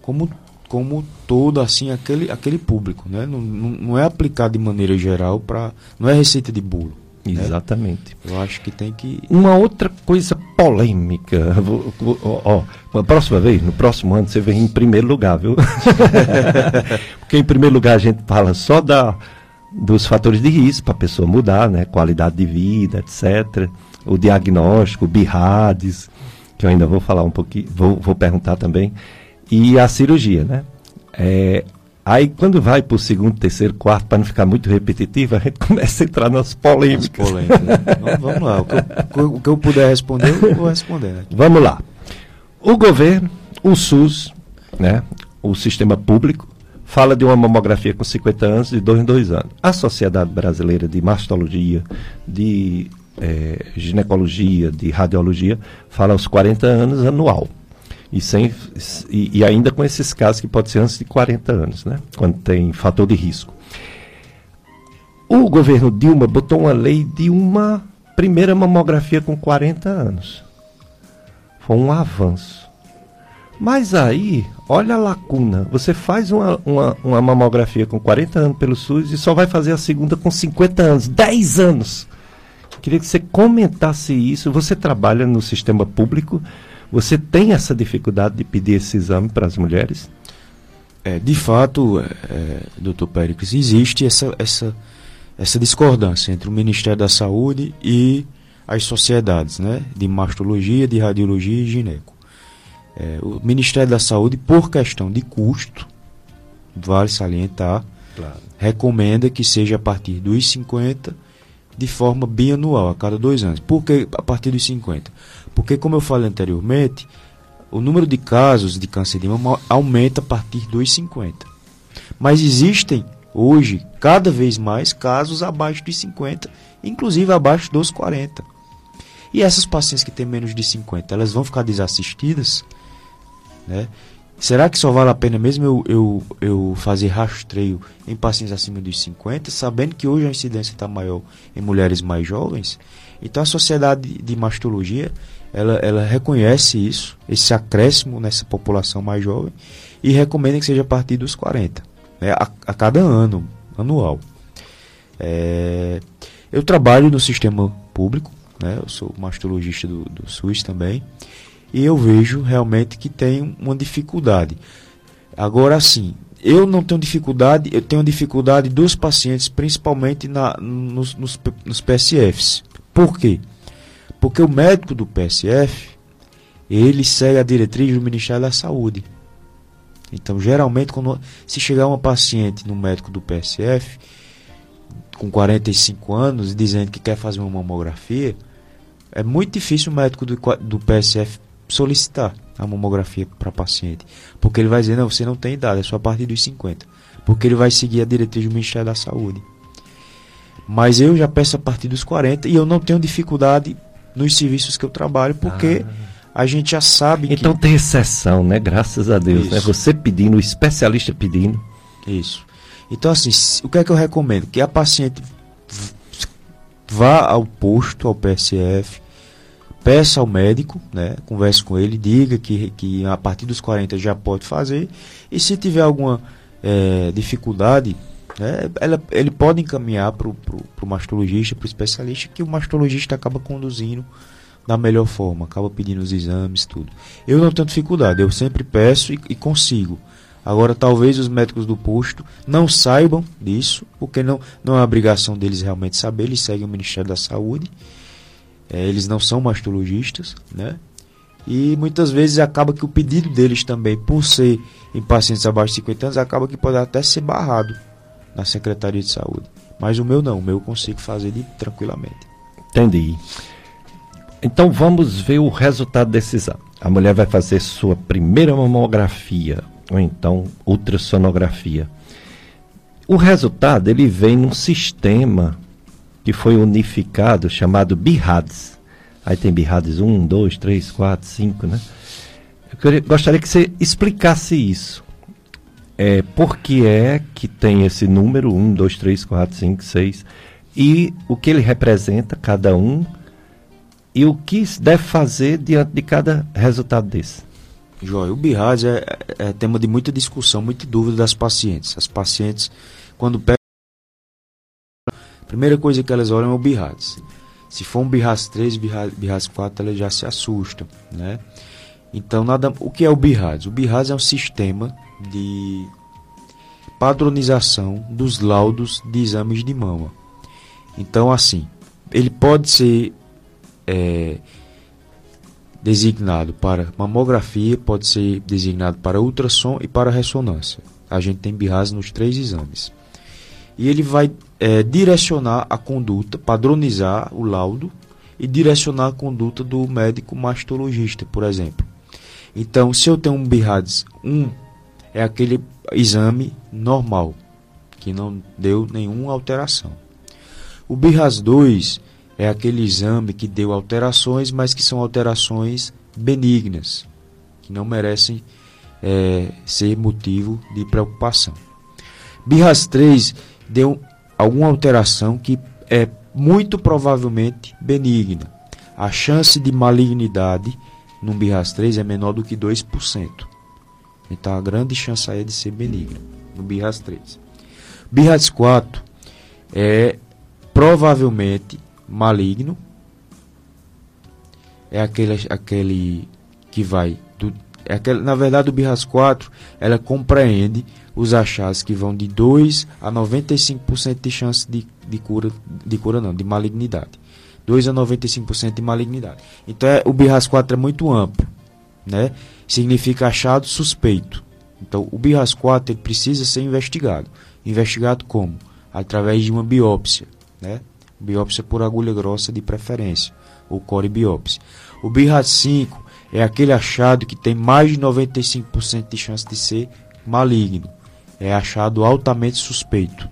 como como todo assim aquele aquele público, né? Não, não, não é aplicado de maneira geral para não é receita de bolo. Né? Exatamente. Né? Eu acho que tem que. Uma outra coisa polêmica. Ó, ó, próxima vez, no próximo ano, você vem em primeiro lugar, viu? Porque em primeiro lugar a gente fala só da, dos fatores de risco para a pessoa mudar, né? Qualidade de vida, etc. O diagnóstico, BIRADES, que eu ainda vou falar um pouquinho, vou, vou perguntar também. E a cirurgia, né? É, Aí quando vai para o segundo, terceiro, quarto, para não ficar muito repetitivo, a gente começa a entrar nas polêmicas. Polêmicas. Né? vamos lá, o que, eu, o que, eu, puder responder, eu vou responder. Né? Vamos lá. O governo, o SUS, né, o sistema público, fala de uma mamografia com 50 anos, de dois em dois anos. A Sociedade Brasileira de Mastologia, de é, Ginecologia, de Radiologia, fala aos 40 anos anual. E, sem, e, e, ainda com esses casos que pode ser antes de 40 anos, né? quando tem fator de risco. O governo Dilma botou uma lei de uma primeira mamografia com 40 anos. Foi um avanço. Mas aí, olha a lacuna. Você faz uma, uma, uma, mamografia com 40 anos pelo SUS e só vai fazer a segunda com 50 anos. 10 anos! Queria que você comentasse isso. Você trabalha no sistema público. Você tem essa dificuldade de pedir esse exame para as mulheres? É, de fato, é, é doutor Péricles, existe essa, essa, essa discordância entre o Ministério da Saúde e as sociedades né, de mastologia, de radiologia e gineco. É, o Ministério da Saúde, por questão de custo, vale salientar, claro. recomenda que seja a partir dos 50 de forma bianual, a cada dois anos. Por que a partir dos 50? Porque, como eu falei anteriormente, o número de casos de câncer de mama aumenta a partir dos 50. Mas existem hoje cada vez mais casos abaixo de 50, inclusive abaixo dos 40. E essas pacientes que têm menos de 50, elas vão ficar desassistidas? Né? Será que só vale a pena mesmo eu, eu, eu fazer rastreio em pacientes acima dos 50, sabendo que hoje a incidência está maior em mulheres mais jovens? Então a sociedade de mastologia ela, ela reconhece isso, esse acréscimo nessa população mais jovem e recomenda que seja a partir dos 40, né, a, a cada ano, anual. É, eu trabalho no sistema público, né, eu sou mastologista do, do SUS também, e eu vejo realmente que tem uma dificuldade. Agora sim, eu não tenho dificuldade, eu tenho dificuldade dos pacientes, principalmente na, nos, nos, nos PSFs. Por quê? Porque o médico do PSF, ele segue a diretriz do Ministério da Saúde. Então, geralmente, quando se chegar uma paciente no médico do PSF com 45 anos dizendo que quer fazer uma mamografia, é muito difícil o médico do, do PSF solicitar a mamografia para paciente, porque ele vai dizer: "Não, você não tem idade, é só a partir dos 50", porque ele vai seguir a diretriz do Ministério da Saúde. Mas eu já peço a partir dos 40 e eu não tenho dificuldade nos serviços que eu trabalho, porque ah. a gente já sabe então que... tem exceção, né? Graças a Deus. Né? Você pedindo, o especialista pedindo. Isso. Então, assim, o que é que eu recomendo? Que a paciente vá ao posto, ao PSF, peça ao médico, né? Converse com ele, diga que, que a partir dos 40 já pode fazer. E se tiver alguma é, dificuldade, né, ela, ele pode encaminhar para o mastologista, para o especialista, que o mastologista acaba conduzindo da melhor forma, acaba pedindo os exames, tudo. Eu não tenho dificuldade, eu sempre peço e, e consigo. Agora, talvez os médicos do posto não saibam disso, porque não, não é obrigação deles realmente saber, eles seguem o Ministério da Saúde, é, eles não são mastologistas, né? E muitas vezes acaba que o pedido deles também, por ser em pacientes abaixo de 50 anos, acaba que pode até ser barrado na Secretaria de Saúde. Mas o meu não, o meu eu consigo fazer de, tranquilamente. Entendi. Então vamos ver o resultado desse exame. A mulher vai fazer sua primeira mamografia, ou então ultrassonografia. O resultado ele vem num sistema que foi unificado chamado BIRADS. Aí tem birrades 1, 2, 3, 4, 5, né? Eu queria, gostaria que você explicasse isso. É, por que é que tem esse número 1, 2, 3, 4, 5, 6 e o que ele representa, cada um, e o que se deve fazer diante de cada resultado desse. Joia, o BIRADS é, é, tema de muita discussão, muita dúvida das pacientes. As pacientes, quando pegam. A primeira coisa que elas olham é o BIRADS. Se for um BIRAS 3, BIRAS 4, ela já se assusta, né? Então, nada, o que é o BIRAS? O BIRAS é um sistema de padronização dos laudos de exames de mama. Então, assim, ele pode ser é, designado para mamografia, pode ser designado para ultrassom e para ressonância. A gente tem BIRAS nos três exames e ele vai é, direcionar a conduta, padronizar o laudo e direcionar a conduta do médico mastologista, por exemplo. Então, se eu tenho um BIRADS 1, é aquele exame normal, que não deu nenhuma alteração. O BIRAS 2 é aquele exame que deu alterações, mas que são alterações benignas, que não merecem é, ser motivo de preocupação. BIRAS 3 deu alguma alteração que é muito provavelmente benigna. A chance de malignidade no BIRAS 3 é menor do que 2%. Então a grande chance aí é de ser benigna no BIRAS 3. BIRAS 4 é provavelmente maligno. É aquele, aquele que vai do, é aquele, na verdade o BIRAS 4 ela compreende os achados que vão de 2 a 95% de chance de, de cura, de cura não, de malignidade. 2 a 95% de malignidade. Então é, o BIRAS 4 é muito amplo, né? Significa achado suspeito. Então o BIRAS 4 ele precisa ser investigado. Investigado como? Através de uma biópsia, né? Biópsia por agulha grossa de preferência, ou core biópsia. O BIRAS 5 é aquele achado que tem mais de 95% de chance de ser maligno é achado altamente suspeito.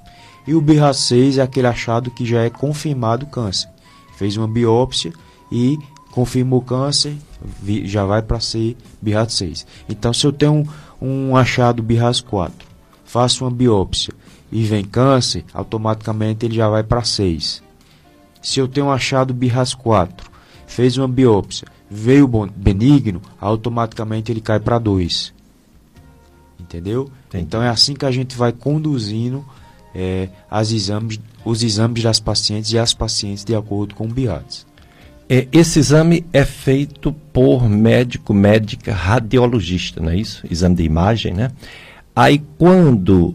E o BRA6 é aquele achado que já é confirmado câncer. Fez uma biópsia e confirmou câncer, já vai para ser BRAS6. Então, se eu tenho um, um achado BRAS4, faço uma biópsia e vem câncer, automaticamente ele já vai para 6. Se eu tenho um achado BRAS4, fez uma biópsia, veio benigno, automaticamente ele cai para 2. Entendeu? Entendi. Então é assim que a gente vai conduzindo é, as exames, os exames das pacientes e as pacientes de acordo com o BIADS. É, esse exame é feito por médico, médica, radiologista, não é isso? Exame de imagem, né? Aí quando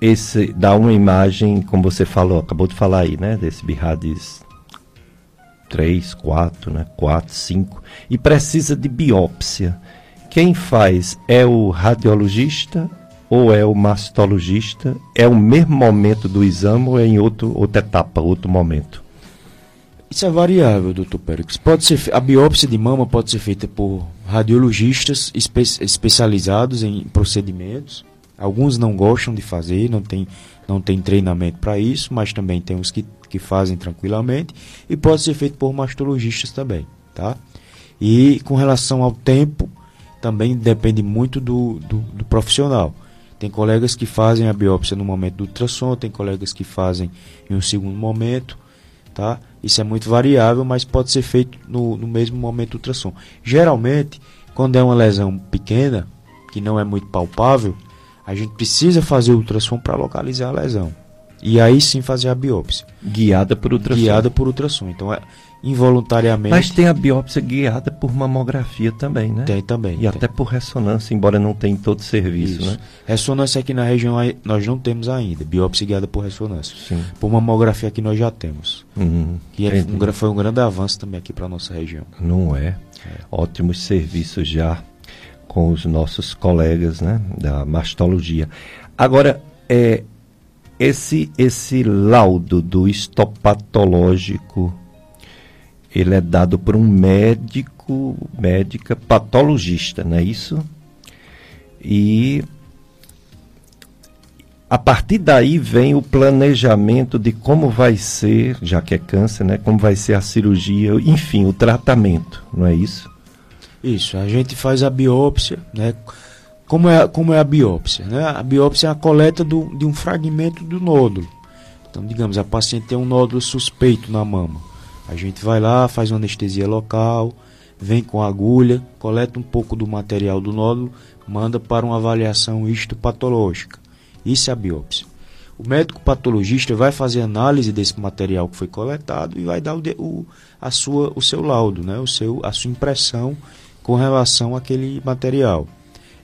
esse dá uma imagem, como você falou, acabou de falar aí, né? Desse BIRADS 3, 4, né? 4, 5, e precisa de biópsia. Quem faz é o radiologista ou é o mastologista? É o mesmo momento do exame ou é em outro, outra etapa, outro momento? Isso é variável, doutor Pérez. Pode ser, a biópsia de mama pode ser feita por radiologistas espe especializados em procedimentos. Alguns não gostam de fazer, não tem, não tem treinamento para isso, mas também tem os que, que fazem tranquilamente. E pode ser feito por mastologistas também, tá? E com relação ao tempo, também depende muito do, do, do profissional. Tem colegas que fazem a biópsia no momento do ultrassom, tem colegas que fazem em um segundo momento, tá? Isso é muito variável, mas pode ser feito no, no mesmo momento do ultrassom. Geralmente, quando é uma lesão pequena, que não é muito palpável, a gente precisa fazer o ultrassom para localizar a lesão. E aí sim fazer a biópsia. Guiada por ultrassom. Guiada por ultrassom. Então, é, involuntariamente. Mas tem a biópsia guiada por mamografia também, né? Tem também. E tem. até por ressonância, embora não tenha em todo serviço, Isso. né? Ressonância aqui na região nós não temos ainda, biópsia guiada por ressonância. Sim. Por mamografia aqui nós já temos. Uhum. Que é um, foi um grande avanço também aqui para nossa região. Não é. Ótimos serviços já com os nossos colegas né, da mastologia. Agora, é, esse, esse laudo do histopatológico, ele é dado por um médico, médica patologista, não é isso? E a partir daí vem o planejamento de como vai ser, já que é câncer, né? Como vai ser a cirurgia, enfim, o tratamento, não é isso? Isso, a gente faz a biópsia, né? Como é, como é a biópsia? Né? A biópsia é a coleta do, de um fragmento do nódulo. Então, digamos, a paciente tem um nódulo suspeito na mama. A gente vai lá, faz uma anestesia local, vem com a agulha, coleta um pouco do material do nódulo, manda para uma avaliação histopatológica. Isso é a biópsia. O médico patologista vai fazer análise desse material que foi coletado e vai dar o, o- a sua, o seu laudo, né? o seu, a sua impressão com relação àquele material.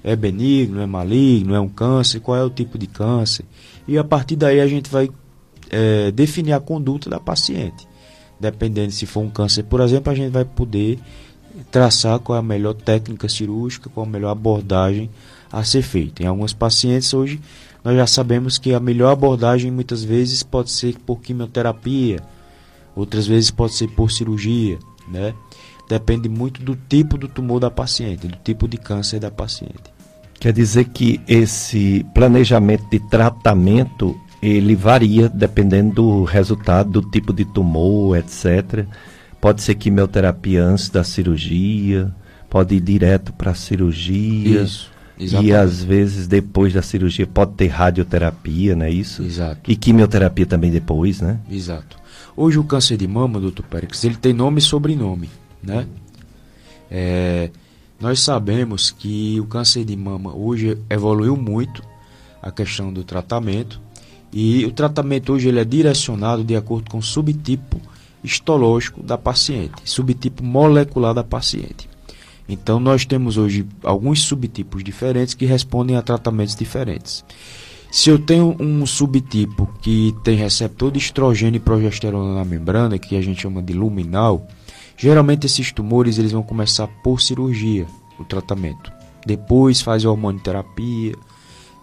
É benigno, é maligno, é um câncer, qual é o tipo de câncer. E a partir daí a gente vai eh, definir a conduta da paciente. Dependendo se for um câncer, por exemplo, a gente vai poder traçar qual é a melhor técnica cirúrgica, qual a melhor abordagem a ser feita. Em algumas pacientes hoje nós já sabemos que a melhor abordagem muitas vezes pode ser por quimioterapia, outras vezes pode ser por cirurgia, né? Depende muito do tipo do tumor da paciente, do tipo de câncer da paciente. Quer dizer que esse planejamento de tratamento ele varia dependendo do resultado, do tipo de tumor, etc. Pode ser quimioterapia antes da cirurgia, pode ir direto para a cirurgia. Isso, E exatamente. às vezes depois da cirurgia pode ter radioterapia, não é isso? Exato. E quimioterapia também depois, né? Exato. Hoje o câncer de mama, doutor Pérez, ele tem nome e sobrenome, né? É, nós sabemos que o câncer de mama hoje evoluiu muito a questão do tratamento e o tratamento hoje ele é direcionado de acordo com o subtipo histológico da paciente, subtipo molecular da paciente. Então nós temos hoje alguns subtipos diferentes que respondem a tratamentos diferentes. Se eu tenho um subtipo que tem receptor de estrogênio e progesterona na membrana, que a gente chama de luminal, geralmente esses tumores eles vão começar por cirurgia, o tratamento. Depois faz hormonioterapia,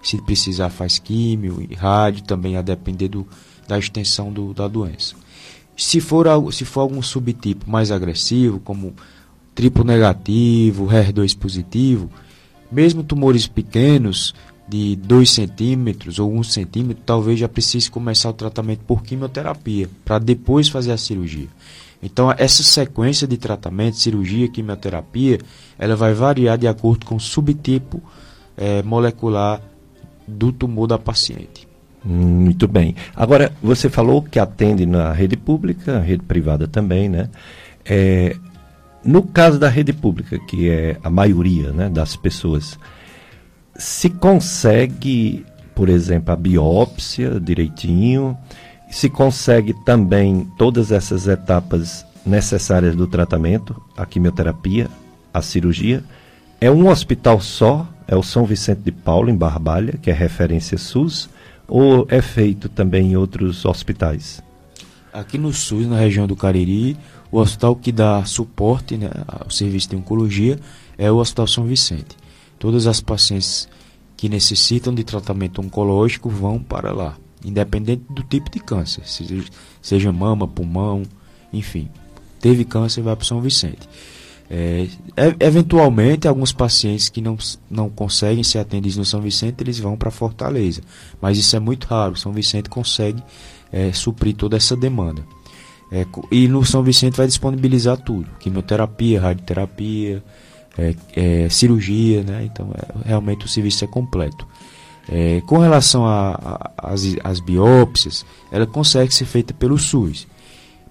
se precisar faz químio e rádio também a depender do, da extensão do, da doença. Se for, algo, se for algum subtipo mais agressivo, como triplo negativo, HER2 positivo, mesmo tumores pequenos, de 2 centímetros ou 1 um centímetro, talvez já precise começar o tratamento por quimioterapia, para depois fazer a cirurgia. Então, essa sequência de tratamento, cirurgia, quimioterapia, ela vai variar de acordo com o subtipo eh, molecular do tumor da paciente. Muito bem. Agora, você falou que atende na rede pública, rede privada também, né? É, no caso da rede pública, que é a maioria né, das pessoas, se consegue, por exemplo, a biópsia direitinho, se consegue também todas essas etapas necessárias do tratamento, a quimioterapia, a cirurgia, é um hospital só, é o São Vicente de Paulo, em Barbalha, que é referência SUS, ou é feito também em outros hospitais? Aqui no SUS, na região do Cariri, o hospital que dá suporte né, ao serviço de oncologia é o Hospital São Vicente. Todas as pacientes que necessitam de tratamento oncológico vão para lá, independente do tipo de câncer, seja, seja mama, pulmão, enfim. Teve câncer, vai para São Vicente. É, eventualmente, alguns pacientes que não, não conseguem ser atendidos no São Vicente, eles vão para Fortaleza. Mas isso é muito raro. São Vicente consegue é, suprir toda essa demanda. É, e no São Vicente vai disponibilizar tudo: quimioterapia, radioterapia, é, é, cirurgia, né? Então, é, realmente o serviço é completo. É, com relação às biópsias, ela consegue ser feita pelo SUS.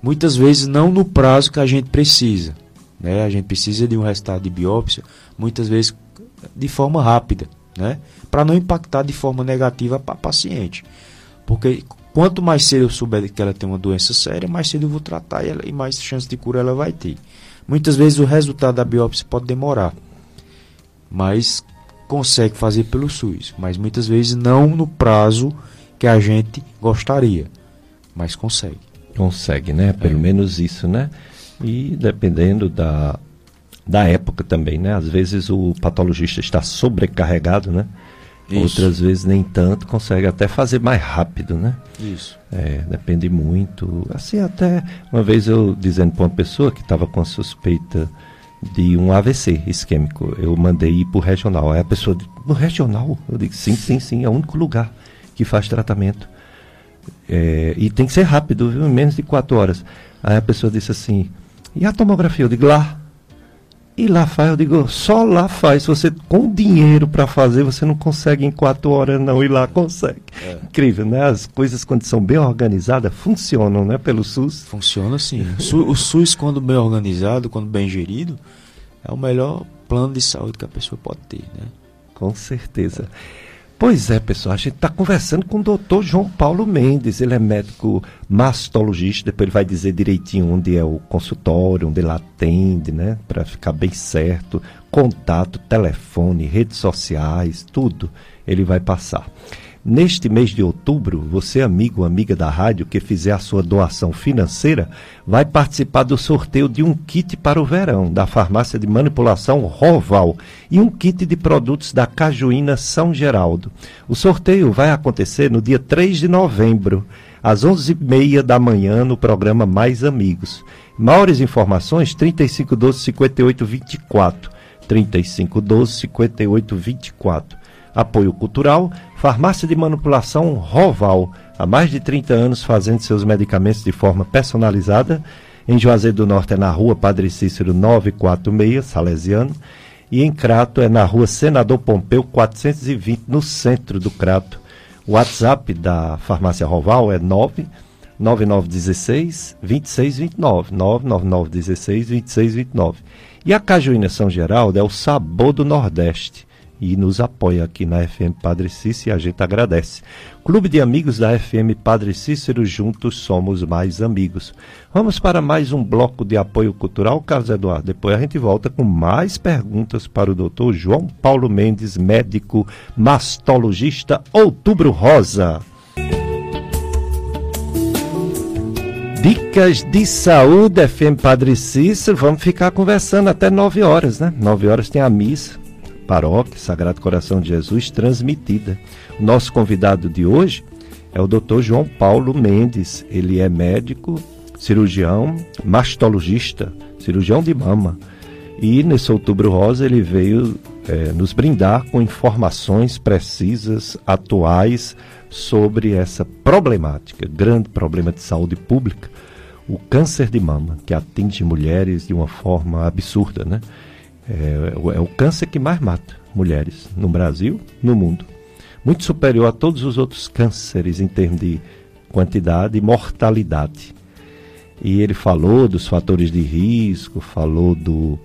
Muitas vezes não no prazo que a gente precisa. Né? A gente precisa de um resultado de biópsia, muitas vezes de forma rápida, né? para não impactar de forma negativa para a paciente. Porque quanto mais cedo eu souber que ela tem uma doença séria, mais cedo eu vou tratar ela e mais chance de cura ela vai ter. Muitas vezes o resultado da biópsia pode demorar, mas consegue fazer pelo SUS, mas muitas vezes não no prazo que a gente gostaria, mas consegue. Consegue, né? Pelo é. menos isso, né? E dependendo da, da época também, né? Às vezes o patologista está sobrecarregado, né? Isso. Outras vezes nem tanto, consegue até fazer mais rápido, né? Isso. É, depende muito. Assim, até uma vez eu dizendo para uma pessoa que estava com a suspeita de um AVC isquêmico, eu mandei ir para o regional. Aí a pessoa disse, no regional? Eu digo, sim, sim, sim, é o único lugar que faz tratamento. É, e tem que ser rápido, viu? Em menos de quatro horas. Aí a pessoa disse assim, e a tomografia? Eu digo, lá. E lá faz, eu digo, só lá faz. Se você com dinheiro para fazer, você não consegue em quatro horas, não. E lá consegue. É. Incrível, né? As coisas, quando são bem organizadas, funcionam, né? Pelo SUS. Funciona sim. o SUS, quando bem organizado, quando bem gerido, é o melhor plano de saúde que a pessoa pode ter, né? Com certeza. É. Pois é, pessoal, a gente está conversando com o doutor João Paulo Mendes, ele é médico mastologista, depois ele vai dizer direitinho onde é o consultório, onde ele atende, né, para ficar bem certo, contato, telefone, redes sociais, tudo ele vai passar. Neste mês de outubro, você, amigo ou amiga da rádio, que fizer a sua doação financeira, vai participar do sorteio de um kit para o verão da farmácia de manipulação Roval e um kit de produtos da Cajuína São Geraldo. O sorteio vai acontecer no dia 3 de novembro, às 11h30 da manhã, no programa Mais Amigos. Maiores informações, 3512 5824. 3512 5824. Apoio Cultural, Farmácia de Manipulação Roval, há mais de 30 anos fazendo seus medicamentos de forma personalizada. Em Juazeiro do Norte é na rua Padre Cícero 946, Salesiano. E em Crato é na rua Senador Pompeu 420, no centro do Crato. O WhatsApp da Farmácia Roval é 9 9916 2629. 99916 2629. E a Cajuína São Geraldo é o sabor do Nordeste e nos apoia aqui na FM Padre Cícero e a gente agradece. Clube de Amigos da FM Padre Cícero, juntos somos mais amigos. Vamos para mais um bloco de apoio cultural, Carlos Eduardo. Depois a gente volta com mais perguntas para o doutor João Paulo Mendes, médico mastologista, Outubro Rosa. Dicas de saúde, FM Padre Cícero. Vamos ficar conversando até 9 horas, né? 9 horas tem a missa paróquia Sagrado Coração de Jesus transmitida. Nosso convidado de hoje é o Dr. João Paulo Mendes. Ele é médico, cirurgião, mastologista, cirurgião de mama. E nesse Outubro Rosa ele veio é, nos brindar com informações precisas, atuais, sobre essa problemática, grande problema de saúde pública, o câncer de mama, que atinge mulheres de uma forma absurda, né? É, é o câncer que mais mata mulheres no Brasil, no mundo. Muito superior a todos os outros cânceres em termos de quantidade e mortalidade. E ele falou dos fatores de risco, falou do,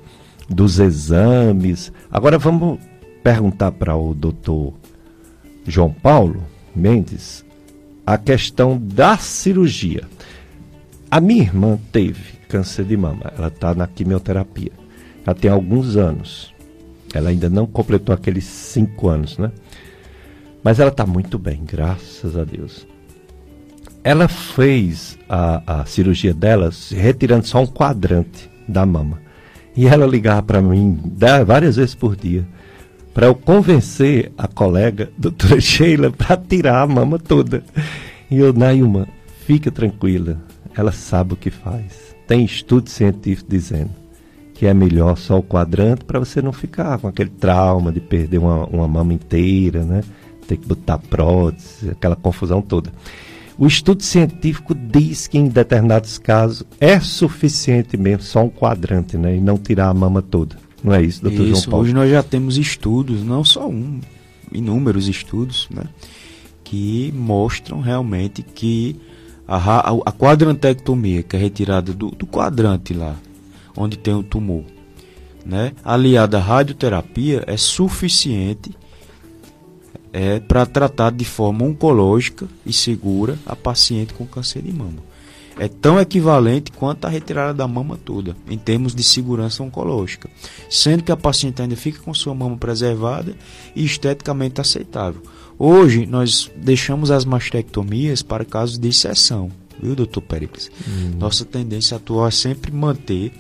dos exames. Agora vamos perguntar para o doutor João Paulo Mendes a questão da cirurgia. A minha irmã teve câncer de mama, ela está na quimioterapia já tem alguns anos. Ela ainda não completou aqueles cinco anos, né? Mas ela está muito bem, graças a Deus. Ela fez a, a cirurgia dela retirando só um quadrante da mama. E ela ligava para mim várias vezes por dia para eu convencer a colega, doutora Sheila, para tirar a mama toda. E eu, Nailma, fica tranquila, ela sabe o que faz. Tem estudo científico dizendo que é melhor só o quadrante para você não ficar com aquele trauma de perder uma, uma mama inteira, né? Ter que botar prótese, aquela confusão toda. O estudo científico diz que em determinados casos é suficiente mesmo só um quadrante, né? E não tirar a mama toda. Não é isso, doutor isso, João Paulo? Hoje nós já temos estudos, não só um, inúmeros estudos, né? Que mostram realmente que a, a, a quadrantectomia, que é retirada do, do quadrante lá, onde tem o tumor, né? aliada à radioterapia, é suficiente é para tratar de forma oncológica e segura a paciente com câncer de mama. É tão equivalente quanto a retirada da mama toda, em termos de segurança oncológica, sendo que a paciente ainda fica com sua mama preservada e esteticamente aceitável. Hoje, nós deixamos as mastectomias para casos de exceção, viu, doutor Pericles? Hum. Nossa tendência atual é sempre manter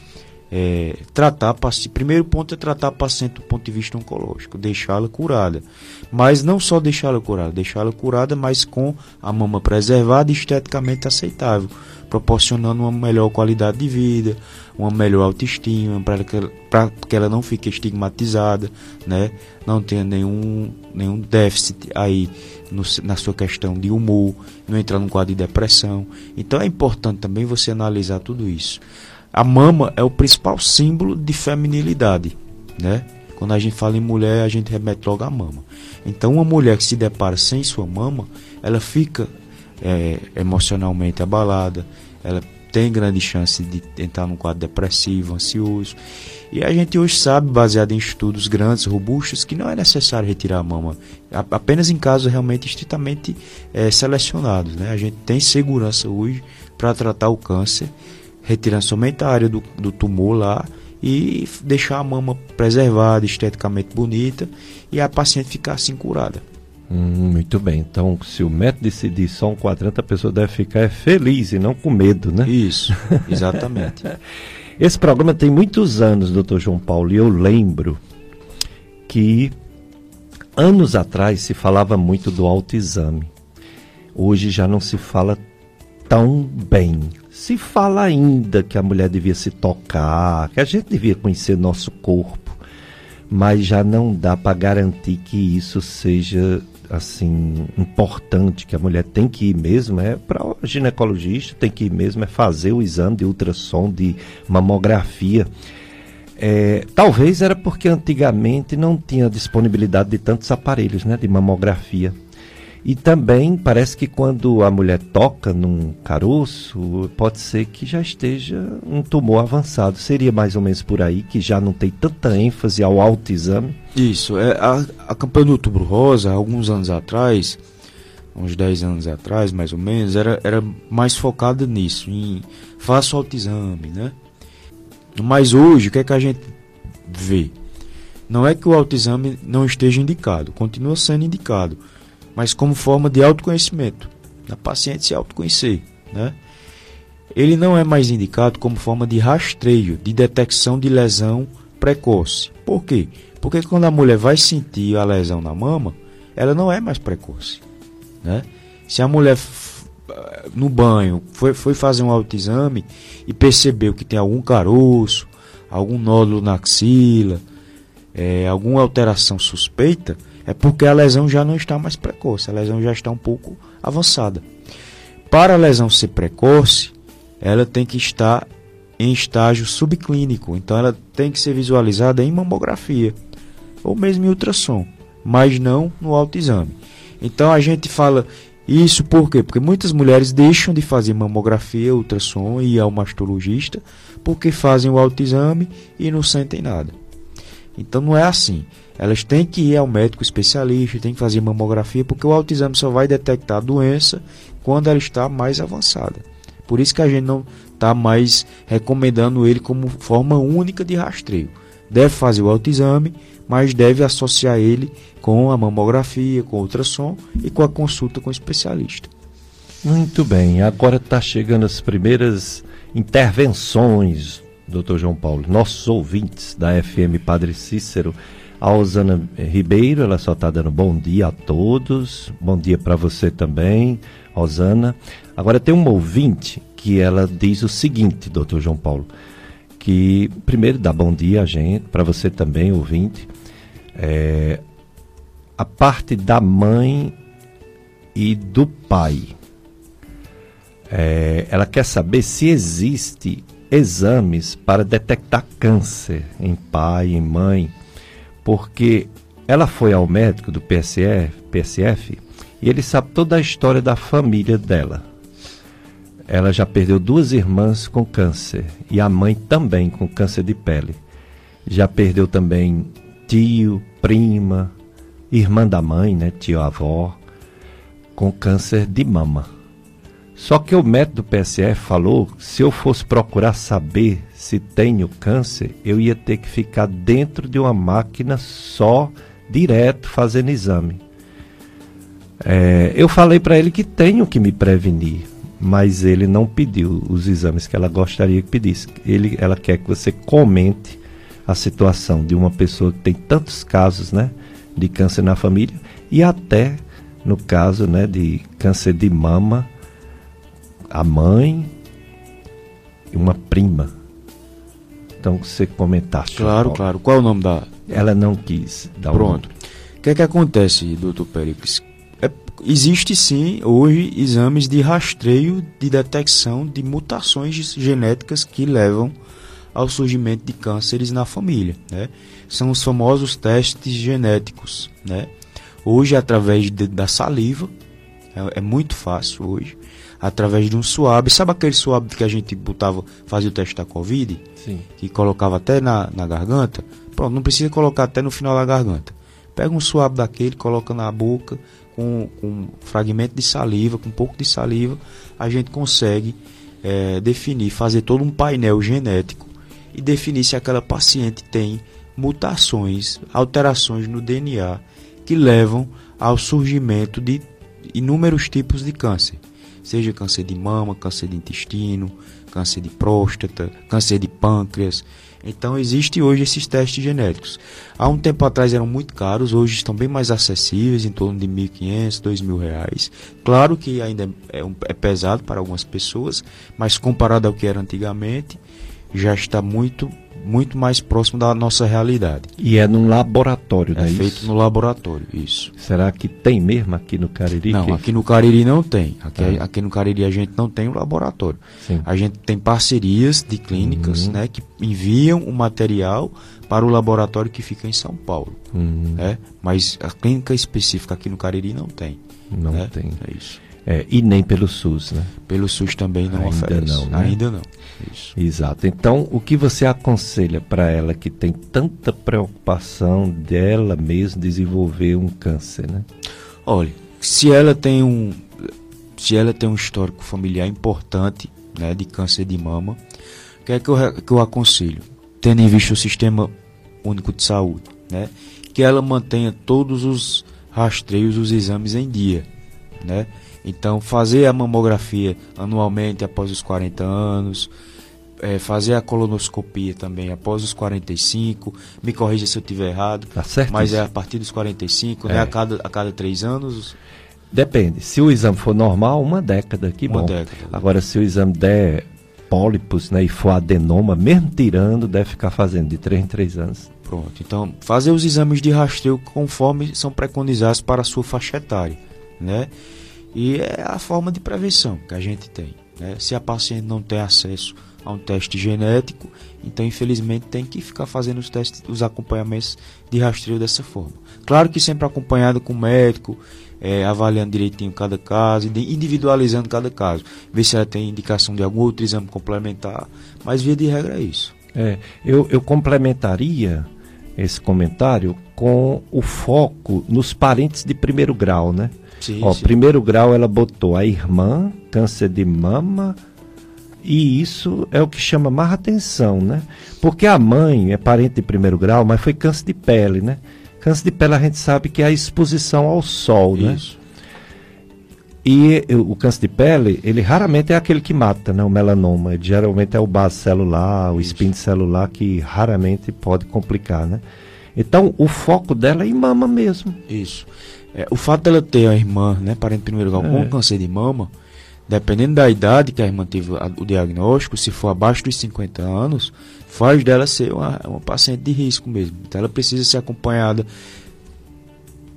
é, tratar. Primeiro ponto é tratar a paciente do ponto de vista oncológico, deixá-la curada. Mas não só deixá-la curada, deixá-la curada, mas com a mama preservada e esteticamente aceitável, proporcionando uma melhor qualidade de vida, uma melhor autoestima, para que, que ela não fique estigmatizada, né? não tenha nenhum, nenhum déficit aí no, na sua questão de humor, não entrar num quadro de depressão. Então é importante também você analisar tudo isso. A mama é o principal símbolo de feminilidade, né? Quando a gente fala em mulher, a gente remete logo à mama. Então, uma mulher que se depara sem sua mama, ela fica é, emocionalmente abalada, ela tem grande chance de entrar num quadro depressivo, ansioso. E a gente hoje sabe, baseado em estudos grandes, robustos, que não é necessário retirar a mama, apenas em casos realmente estritamente é, selecionados. Né? A gente tem segurança hoje para tratar o câncer retirando somente a área do, do tumor lá e deixar a mama preservada, esteticamente bonita e a paciente ficar assim curada. Hum, muito bem. Então, se o método decidir só um quadrante, a pessoa deve ficar feliz e não com medo, né? Isso, exatamente. Esse programa tem muitos anos, doutor João Paulo, e eu lembro que anos atrás se falava muito do autoexame. Hoje já não se fala tão bem. Se fala ainda que a mulher devia se tocar, que a gente devia conhecer nosso corpo, mas já não dá para garantir que isso seja assim importante, que a mulher tem que ir mesmo é para o ginecologista, tem que ir mesmo é fazer o exame de ultrassom, de mamografia. É, talvez era porque antigamente não tinha disponibilidade de tantos aparelhos, né, de mamografia. E também parece que quando a mulher toca num caroço, pode ser que já esteja um tumor avançado. Seria mais ou menos por aí, que já não tem tanta ênfase ao autoexame? Isso. É, a, a campanha do Outubro Rosa, alguns anos atrás, uns 10 anos atrás, mais ou menos, era, era mais focada nisso, em faça o autoexame, né? Mas hoje, o que é que a gente vê? Não é que o autoexame não esteja indicado, continua sendo indicado mas como forma de autoconhecimento, da paciente se autoconhecer, né? Ele não é mais indicado como forma de rastreio, de detecção de lesão precoce. Por quê? Porque quando a mulher vai sentir a lesão na mama, ela não é mais precoce, né? Se a mulher no banho foi, foi fazer um autoexame e percebeu que tem algum caroço, algum nódulo na axila, é, alguma alteração suspeita, é porque a lesão já não está mais precoce, a lesão já está um pouco avançada. Para a lesão ser precoce, ela tem que estar em estágio subclínico, então ela tem que ser visualizada em mamografia ou mesmo em ultrassom, mas não no autoexame. Então a gente fala isso por quê? Porque muitas mulheres deixam de fazer mamografia, ultrassom e ir ao mastologista porque fazem o autoexame e não sentem nada. Então não é assim. Elas têm que ir ao médico especialista, têm que fazer mamografia, porque o autoexame só vai detectar a doença quando ela está mais avançada. Por isso que a gente não está mais recomendando ele como forma única de rastreio. Deve fazer o autoexame, mas deve associar ele com a mamografia, com o ultrassom e com a consulta com o especialista. Muito bem, agora está chegando as primeiras intervenções, doutor João Paulo. Nossos ouvintes da FM Padre Cícero a Osana Ribeiro, ela só está dando bom dia a todos. Bom dia para você também, Osana. Agora tem um ouvinte que ela diz o seguinte, doutor João Paulo, que primeiro dá bom dia a gente, para você também, ouvinte. É, a parte da mãe e do pai. É, ela quer saber se existe exames para detectar câncer em pai, em mãe porque ela foi ao médico do PSF, PSF e ele sabe toda a história da família dela. Ela já perdeu duas irmãs com câncer e a mãe também com câncer de pele. Já perdeu também tio, prima, irmã da mãe, né, tio-avó, com câncer de mama. Só que o método PSF falou que se eu fosse procurar saber se tenho câncer, eu ia ter que ficar dentro de uma máquina só, direto, fazendo exame. É, eu falei para ele que tenho que me prevenir, mas ele não pediu os exames que ela gostaria que pedisse. Ele, ela quer que você comente a situação de uma pessoa que tem tantos casos, né, de câncer na família e até no caso, né, de câncer de mama, a mãe e uma prima. Então você comentasse. Claro, claro. Qual é o nome da? Ela não quis dar Pronto. O que é que acontece, doutor Pericles? É, existe sim hoje exames de rastreio de detecção de mutações genéticas que levam ao surgimento de cânceres na família. Né? São os famosos testes genéticos. Né? Hoje, através de, da saliva, é, é, muito fácil hoje, através de um suave. Sabe aquele suave que a gente botava, fazia o teste da Covid? Sim. Que colocava até na, na garganta? Pronto, não precisa colocar até no final da garganta. Pega um suave daquele, coloca na boca, com, com um fragmento de saliva, com um pouco de saliva, a gente consegue é, definir, fazer todo um painel genético e definir se aquela paciente tem mutações, alterações no DNA que levam ao surgimento de inúmeros tipos de câncer, seja câncer de mama, câncer de intestino, câncer de próstata, câncer de pâncreas. Então existe hoje esses testes genéticos. Há um tempo atrás eram muito caros, hoje estão bem mais acessíveis, em torno de R$ 1.500, 2.000 reais. Claro que ainda é, é, é pesado para algumas pessoas, mas comparado ao que era antigamente, já está muito muito mais próximo da nossa realidade. E é num laboratório, é é feito isso? no laboratório, isso. Será que tem mesmo aqui no Cariri? Não, aqui no Cariri não tem. Aqui, ah. aqui no Cariri a gente não tem um laboratório. Sim. A gente tem parcerias de clínicas, uhum. né, que enviam o material para o laboratório que fica em São Paulo. Uhum. Né? Mas a clínica específica aqui no Cariri não tem. Não né? tem. É isso. É, e nem pelo SUS, né? Pelo SUS também não Ainda oferece. não, né? Ainda não. Exato. Então, o que você aconselha para ela que tem tanta preocupação dela mesmo desenvolver um câncer, né? Olha, se ela tem um se ela tem um histórico familiar importante, né, de câncer de mama, o que é que eu, que eu aconselho? Tendo em vista o sistema único de saúde, né, que ela mantenha todos os rastreios, os exames em dia, né? Então, fazer a mamografia anualmente após os 40 anos, é, fazer a colonoscopia também após os 45. Me corrija se eu estiver errado. Tá certo Mas isso. é a partir dos 45, É. né? A cada, a cada três anos. Depende. Se o exame for normal, uma década, que Uma bom. década. Agora, se o exame der pólipos né, e for adenoma, mesmo tirando, deve ficar fazendo de 3 em 3 anos. Pronto. Então, fazer os exames de rastreio conforme são preconizados para a sua faixa etária, né? E é a forma de prevenção que a gente tem. Né? Se a paciente não tem acesso a um teste genético, então infelizmente tem que ficar fazendo os testes, os acompanhamentos de rastreio dessa forma. Claro que sempre acompanhado com o médico, é, avaliando direitinho cada caso, indi- individualizando cada caso, ver se ela tem indicação de algum outro exame complementar, mas via de regra é isso. É, eu, eu complementaria esse comentário com o foco nos parentes de primeiro grau, né? Sim, Ó, sim. primeiro grau ela botou a irmã, câncer de mama, e isso é o que chama mais atenção, né? Porque a mãe é parente de primeiro grau, mas foi câncer de pele, né? Câncer de pele a gente sabe que é a exposição ao sol, né? Isso. E o câncer de pele, ele raramente é aquele que mata, né? O melanoma. Ele geralmente é o base celular, o espinho celular, que raramente pode complicar, né? Então, o foco dela é em mama mesmo. Isso. É, o fato dela ter a irmã, né, parente de primeiro grau, É. com câncer de mama, dependendo da idade que a irmã teve o diagnóstico, se for abaixo dos 50 anos, faz dela ser uma, uma paciente de risco mesmo. Então ela precisa ser acompanhada.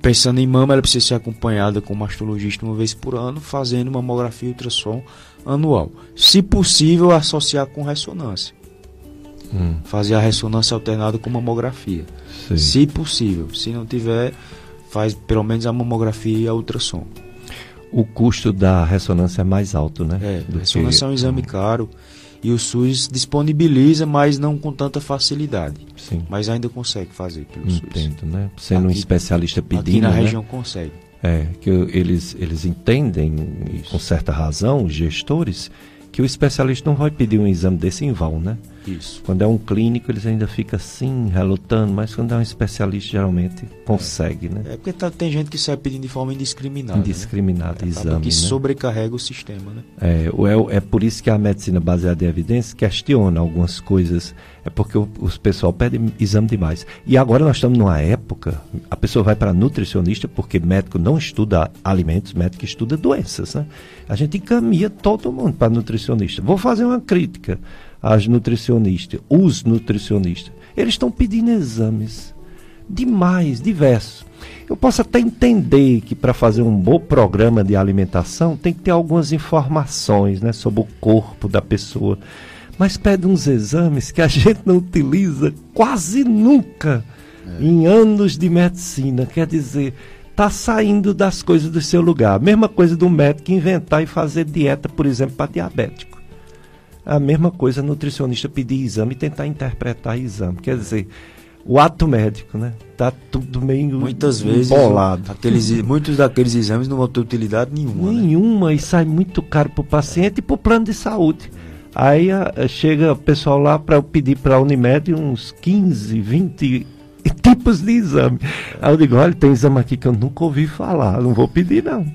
Pensando em mama, ela precisa ser acompanhada com um mastologista uma vez por ano, fazendo mamografia e ultrassom anual. Se possível, associar com ressonância. Fazer a ressonância alternada com mamografia. Sim. Se possível. Se não tiver, faz pelo menos a mamografia e a ultrassom. O custo da ressonância é mais alto, né? É, Do ressonância é um que- exame caro. E o SUS disponibiliza, mas não com tanta facilidade. Sim. Mas ainda consegue fazer pelo Entendo, SUS. né? Sendo um Aqui- especialista pedindo, Aqui na né? região consegue. É, que eles, eles entendem, e Isso. com certa razão, os gestores, que o especialista não vai pedir um exame desse em vão, né? Isso. Quando é um clínico, eles ainda ficam assim, relutando, mas quando é um especialista, geralmente consegue, né? É porque tá- tem gente que sai pedindo de forma indiscriminada. né? Indiscriminado Acaba exame, que né? sobrecarrega o sistema, né? É, o- é, é por isso que a medicina baseada em evidência questiona algumas coisas. É porque o, os pessoal pede exame demais. E agora nós estamos numa época, a pessoa vai para nutricionista porque médico não estuda alimentos, médico estuda doenças, né? A gente encaminha todo mundo para nutricionista. Vou fazer uma crítica às nutricionistas, os nutricionistas. Eles estão pedindo exames demais, diversos. Eu posso até entender que para fazer um bom programa de alimentação tem que ter algumas informações né, sobre o corpo da pessoa. Mas pede uns exames que a gente não utiliza quase nunca em anos de medicina. Quer dizer, está saindo das coisas do seu lugar. Mesma coisa do médico inventar e fazer dieta, por exemplo, para diabético. A mesma coisa nutricionista pedir exame e tentar interpretar exame. Quer dizer, o ato médico, né? Tá tudo meio Muitas vezes embolado. aqueles, muitos daqueles exames não vão ter utilidade nenhuma. né? Nenhuma e sai muito caro para o paciente e para o plano de saúde. Aí a- chega o pessoal lá para eu pedir para a Unimed uns 15, 20 tipos de exame. Aí eu digo, olha, tem exame aqui que eu nunca ouvi falar, não vou pedir não.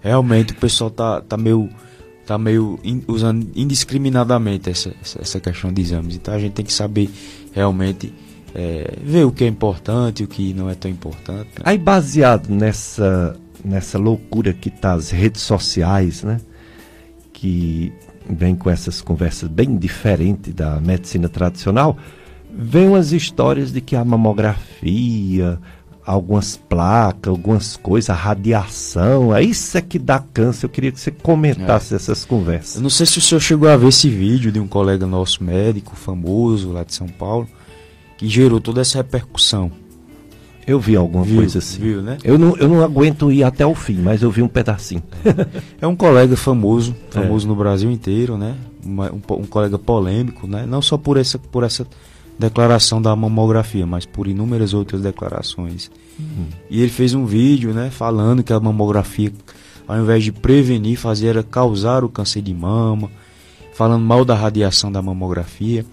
Realmente o pessoal tá, tá meio, tá meio in- usando indiscriminadamente essa, essa, questão de exames. Então a gente tem que saber realmente é, ver o que é importante e o que não é tão importante. né? Aí baseado nessa, nessa loucura que tá as redes sociais, né? Que vem com essas conversas bem diferentes da medicina tradicional, vem umas histórias de que a mamografia, algumas placas, algumas coisas, a radiação, é isso é que dá câncer. Eu queria que você comentasse essas Eu conversas. não sei se o senhor chegou a ver esse vídeo de um colega nosso médico famoso lá de São Paulo que gerou toda essa repercussão. Eu vi alguma Viu? coisa assim. Viu, né? Eu não, eu não aguento ir até o fim, mas eu vi um pedacinho. É um colega famoso, famoso É. no Brasil inteiro, né? Uma- um, um colega polêmico, né? Não só por essa, por essa declaração da mamografia, mas por inúmeras outras declarações. E ele fez um vídeo, né? Falando que a mamografia, ao invés de prevenir, fazia era causar o câncer de mama, falando mal da radiação da mamografia.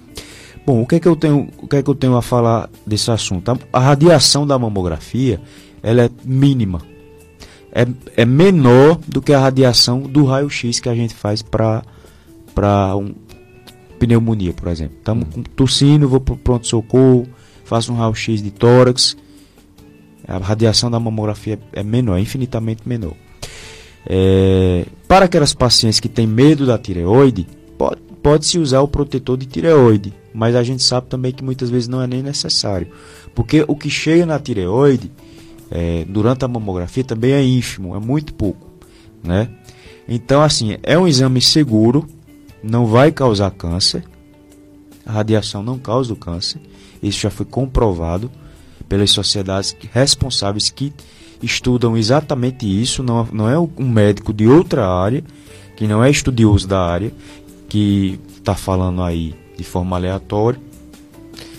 Bom, o que é que eu tenho, o que é que eu tenho a falar desse assunto? A, a radiação da mamografia, ela é mínima é, é menor do que a radiação do raio-x que a gente faz para para um, pneumonia, por exemplo. Estamos tossindo, vou para pronto-socorro, faço um raio-x de tórax. A radiação da mamografia é menor, é infinitamente menor. É, para aquelas pacientes que têm medo da tireoide, pode-se usar o protetor de tireoide, mas a gente sabe também que muitas vezes não é nem necessário. Porque o que chega na tireoide é, durante a mamografia também é ínfimo, é muito pouco, né? Então, assim, é um exame seguro, não vai causar câncer, a radiação não causa o câncer, isso já foi comprovado pelas sociedades responsáveis que estudam exatamente isso, não, não é um médico de outra área, que não é estudioso da área, que está falando aí de forma aleatória,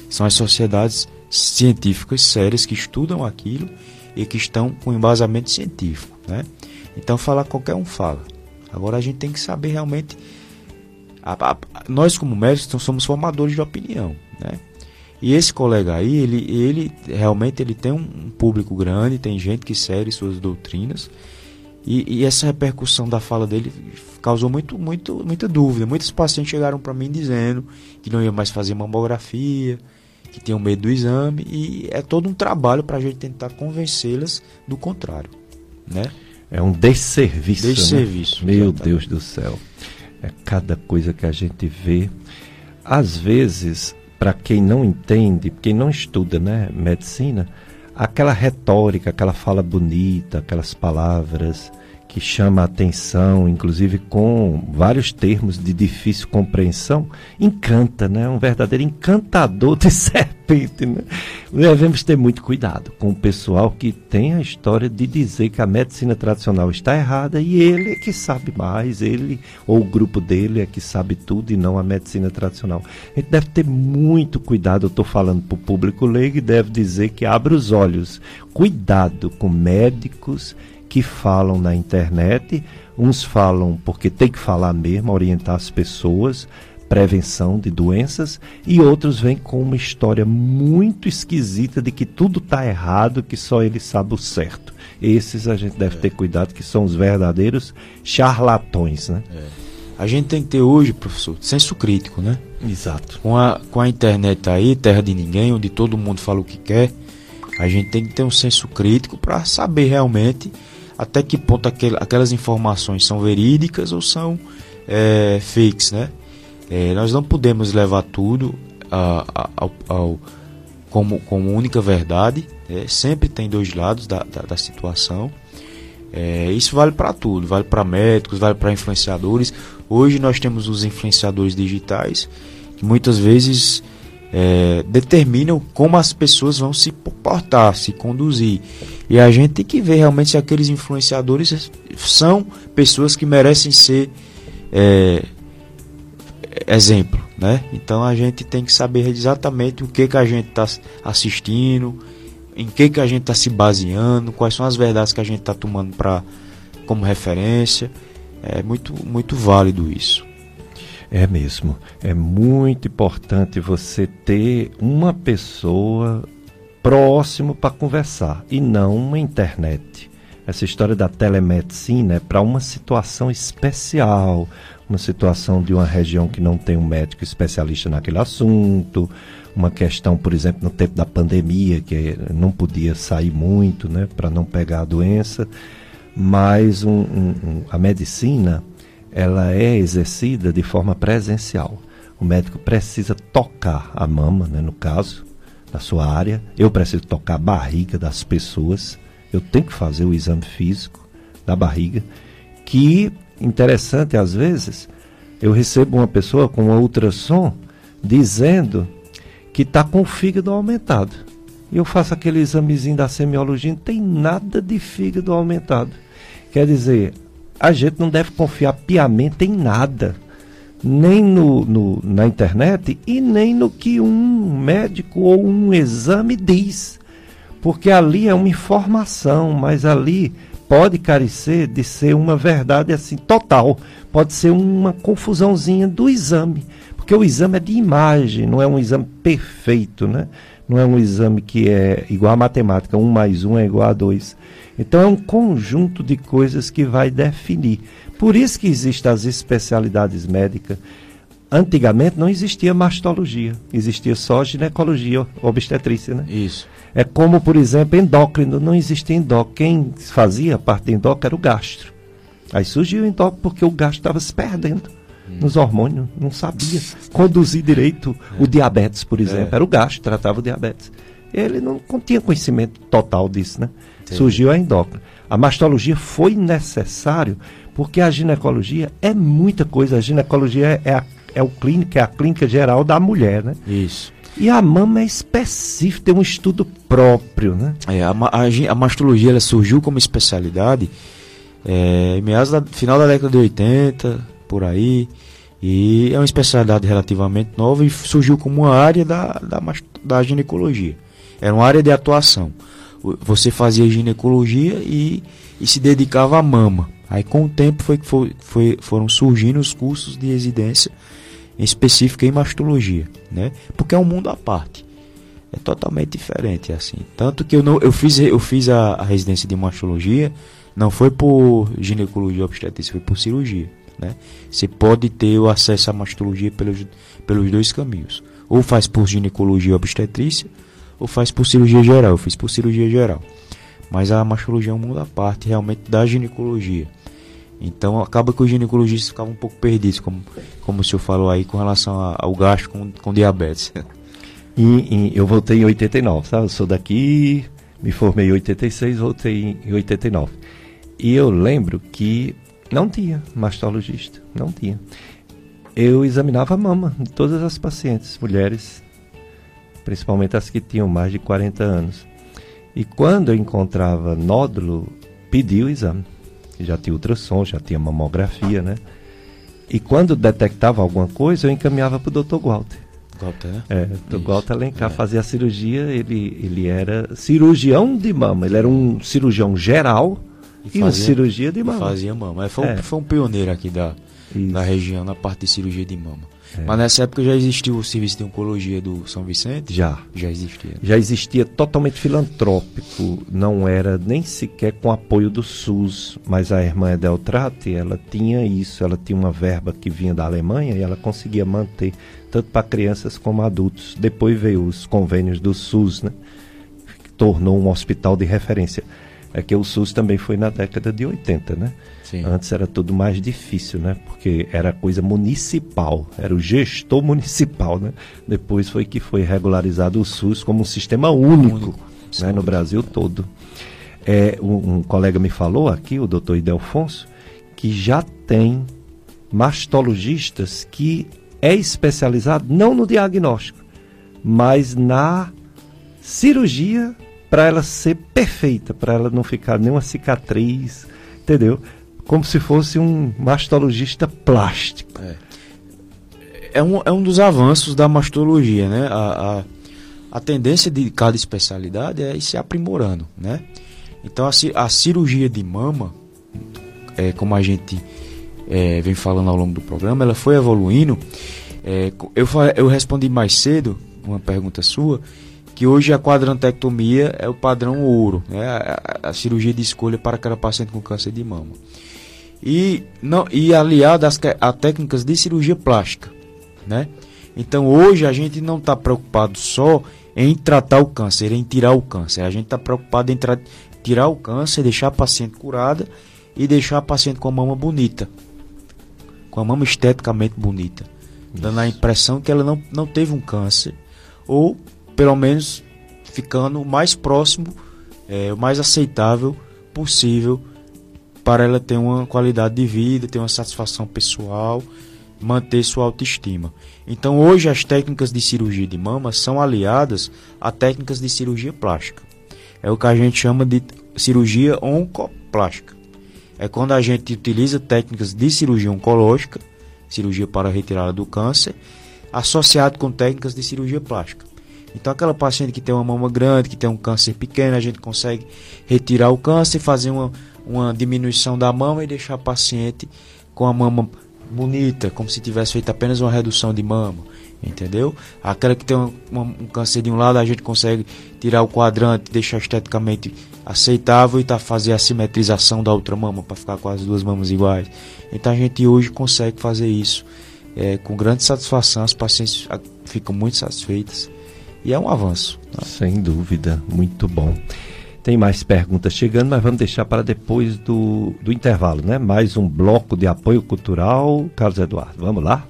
são as sociedades científicas sérias que estudam aquilo e que estão com embasamento científico, né? Então falar qualquer um fala. Agora a gente tem que saber realmente a- a- nós como médicos então, somos formadores de opinião, né? E esse colega aí, ele, ele realmente ele tem um um público grande, tem gente que segue suas doutrinas. E, e essa repercussão da fala dele causou muito, muito, muita dúvida. Muitos pacientes chegaram para mim dizendo que não ia mais fazer mamografia, que tinham medo do exame. E é todo um trabalho para a gente tentar convencê-las do contrário, né? É um desserviço. né? Desserviço, Meu exatamente. Deus do céu. É cada coisa que a gente vê. Às vezes, para quem não entende, quem não estuda né, medicina, aquela retórica, aquela fala bonita, aquelas palavras que chama a atenção, inclusive com vários termos de difícil compreensão, encanta, né? Um verdadeiro encantador de certo repente, né? Devemos ter muito cuidado com o pessoal que tem a história de dizer que a medicina tradicional está errada e ele é que sabe mais, ele ou o grupo dele é que sabe tudo e não a medicina tradicional. A gente deve ter muito cuidado, eu estou falando para o público leigo e deve dizer que abre os olhos. Cuidado com médicos que falam na internet, uns falam porque tem que falar mesmo, orientar as pessoas, prevenção de doenças, e outros vêm com uma história muito esquisita de que tudo está errado, que só ele sabe o certo. Esses a gente deve ter cuidado, que são os verdadeiros charlatões, né? É. A gente tem que ter hoje, professor, senso crítico, né? Exato. Com a, com a internet aí, terra de ninguém, onde todo mundo fala o que quer, a gente tem que ter um senso crítico para saber realmente até que ponto aquel, aquelas informações são verídicas ou são é, fakes, né? É, nós não podemos levar tudo a, a, ao, ao, como, como única verdade. É, sempre tem dois lados da, da, da situação. É, isso vale para tudo, vale para médicos, vale para influenciadores. Hoje nós temos os influenciadores digitais que muitas vezes é, determinam como as pessoas vão se comportar, se conduzir. E a gente tem que ver realmente se aqueles influenciadores são pessoas que merecem ser é, exemplo, né? Então a gente tem que saber exatamente o que que a gente está assistindo, em que que a gente está se baseando, quais são as verdades que a gente está tomando para como referência. É muito muito válido isso. É mesmo. É muito importante você ter uma pessoa próximo para conversar e não uma internet. Essa história da telemedicina é para uma situação especial, uma situação de uma região que não tem um médico especialista naquele assunto, uma questão, por exemplo, no tempo da pandemia, que não podia sair muito, né, para não pegar a doença, mas um, um, um, a medicina ela é exercida de forma presencial. O médico precisa tocar a mama, né, no caso, da sua área. Eu preciso tocar a barriga das pessoas. Eu tenho que fazer o exame físico da barriga, que interessante, às vezes, eu recebo uma pessoa com um ultrassom dizendo que está com o fígado aumentado. E eu faço aquele examezinho da semiologia, não tem nada de fígado aumentado. Quer dizer, a gente não deve confiar piamente em nada, nem no, no, na internet e nem no que um médico ou um exame diz. Porque ali é uma informação, mas ali pode carecer de ser uma verdade assim total. Pode ser uma confusãozinha do exame, porque o exame é de imagem, não é um exame perfeito, né? Não é um exame que é igual à matemática, um mais um é igual a dois. Então é um conjunto de coisas que vai definir. Por isso que existem as especialidades médicas. Antigamente não existia mastologia, existia só ginecologia obstetrícia, né? Isso. É como, por exemplo, endócrino, não existia endócrino. Quem fazia parte do endócrino era o gastro. Aí surgiu o endócrino porque o gastro estava se perdendo hum. nos hormônios, não sabia conduzir direito é. o diabetes, por exemplo. É. Era o gastro, tratava o diabetes. Ele não tinha conhecimento total disso, né? Sim. Surgiu a endócrina. A mastologia foi necessário porque a ginecologia é muita coisa. A ginecologia é, a, é o clínico, é a clínica geral da mulher, né? Isso. E a mama é específica, tem um estudo próprio, né? É, a, a, a mastologia ela surgiu como especialidade é, em meados da final da década de 80, por aí. E é uma especialidade relativamente nova e surgiu como uma área da, da, da ginecologia. Era uma área de atuação. Você fazia ginecologia e, e se dedicava à mama. Aí com o tempo foi, foi, foi, foram surgindo os cursos de residência em específica em mastologia, né? Porque é um mundo à parte. É totalmente diferente assim. Tanto que eu não eu fiz eu fiz a, a residência de mastologia, não foi por ginecologia obstetrícia, foi por cirurgia, né? Você pode ter o acesso à mastologia pelos pelos dois caminhos. Ou faz por ginecologia obstetrícia, ou faz por cirurgia geral. Eu fiz por cirurgia geral. Mas a mastologia é um mundo à parte realmente da ginecologia. Então acaba que os ginecologistas ficavam um pouco perdidos, como, como o senhor falou aí, com relação ao gasto com, com diabetes. E, e, eu voltei em 89, sabe? Eu sou daqui, me formei em 86, voltei em 89. E eu lembro que não tinha mastologista, não tinha. Eu examinava a mama de todas as pacientes, mulheres. Principalmente as que tinham mais de 40 anos. E quando eu encontrava nódulo, pedi o exame. Já tinha ultrassom, já tinha mamografia, né? E quando detectava alguma coisa, eu encaminhava para o Dr. Walter. Walter? É, o Walter Alencar é. fazia a cirurgia, ele, ele era cirurgião de mama, ele era um cirurgião geral e, e fazia, um cirurgia de mama. Fazia mama. Foi, é. um, foi um pioneiro aqui da, da região na parte de cirurgia de mama. É. Mas nessa época já existiu o serviço de oncologia do São Vicente? Já. Já existia. Já existia totalmente filantrópico, não era nem sequer com apoio do SUS, mas a irmã Edeltrate, ela tinha isso, ela tinha uma verba que vinha da Alemanha e ela conseguia manter tanto para crianças como adultos. Depois veio os convênios do SUS, né? Que tornou um hospital de referência. É que o SUS também foi na década de 80, né? Sim. Antes era tudo mais difícil, né? Porque era coisa municipal, era o gestor municipal, né? Depois foi que foi regularizado o SUS como um sistema único, único. Né? no Brasil todo. É, um, um, colega me falou aqui, o doutor Idelfonso, que já tem mastologistas que é especializado não no diagnóstico, mas na cirurgia para ela ser perfeita, para ela não ficar nenhuma cicatriz, entendeu? como se fosse um mastologista plástico. É, é, um, é um dos avanços da mastologia, né? A, a, a tendência de cada especialidade é ir se aprimorando, né? Então a, a cirurgia de mama, é, como a gente é, vem falando ao longo do programa, ela foi evoluindo. É, eu, eu respondi mais cedo uma pergunta sua que hoje a quadrantectomia é o padrão ouro, né? a, a, a cirurgia de escolha para aquela paciente com câncer de mama e, não, e aliado às, a técnicas de cirurgia plástica. Né? Então hoje a gente não está preocupado só em tratar o câncer, em tirar o câncer. A gente está preocupado em tirar o câncer, deixar a paciente curada e deixar a paciente com a mama bonita. Com a mama esteticamente bonita. Isso. Dando a impressão que ela não, não teve um câncer. Ou, pelo menos, ficando o mais próximo, é, o mais aceitável possível para ela ter uma qualidade de vida, ter uma satisfação pessoal, manter sua autoestima. Então, hoje as técnicas de cirurgia de mama são aliadas a técnicas de cirurgia plástica. É o que a gente chama de cirurgia oncoplástica. É quando a gente utiliza técnicas de cirurgia oncológica, cirurgia para retirada do câncer, associado com técnicas de cirurgia plástica. Então, aquela paciente que tem uma mama grande, que tem um câncer pequeno, a gente consegue retirar o câncer fazer uma, uma diminuição da mama e deixar a paciente com a mama bonita, como se tivesse feito apenas uma redução de mama, entendeu? Aquela que tem um câncer de um lado, a gente consegue tirar o quadrante, deixar esteticamente aceitável e tá fazer a simetrização da outra mama para ficar com as duas mamas iguais. Então a gente hoje consegue fazer isso é, com grande satisfação, as pacientes ficam muito satisfeitas e é um avanço. Tá? Sem dúvida, muito bom. Tem mais perguntas chegando, mas vamos deixar para depois do, do intervalo, né? Mais um bloco de apoio cultural. Carlos Eduardo, vamos lá?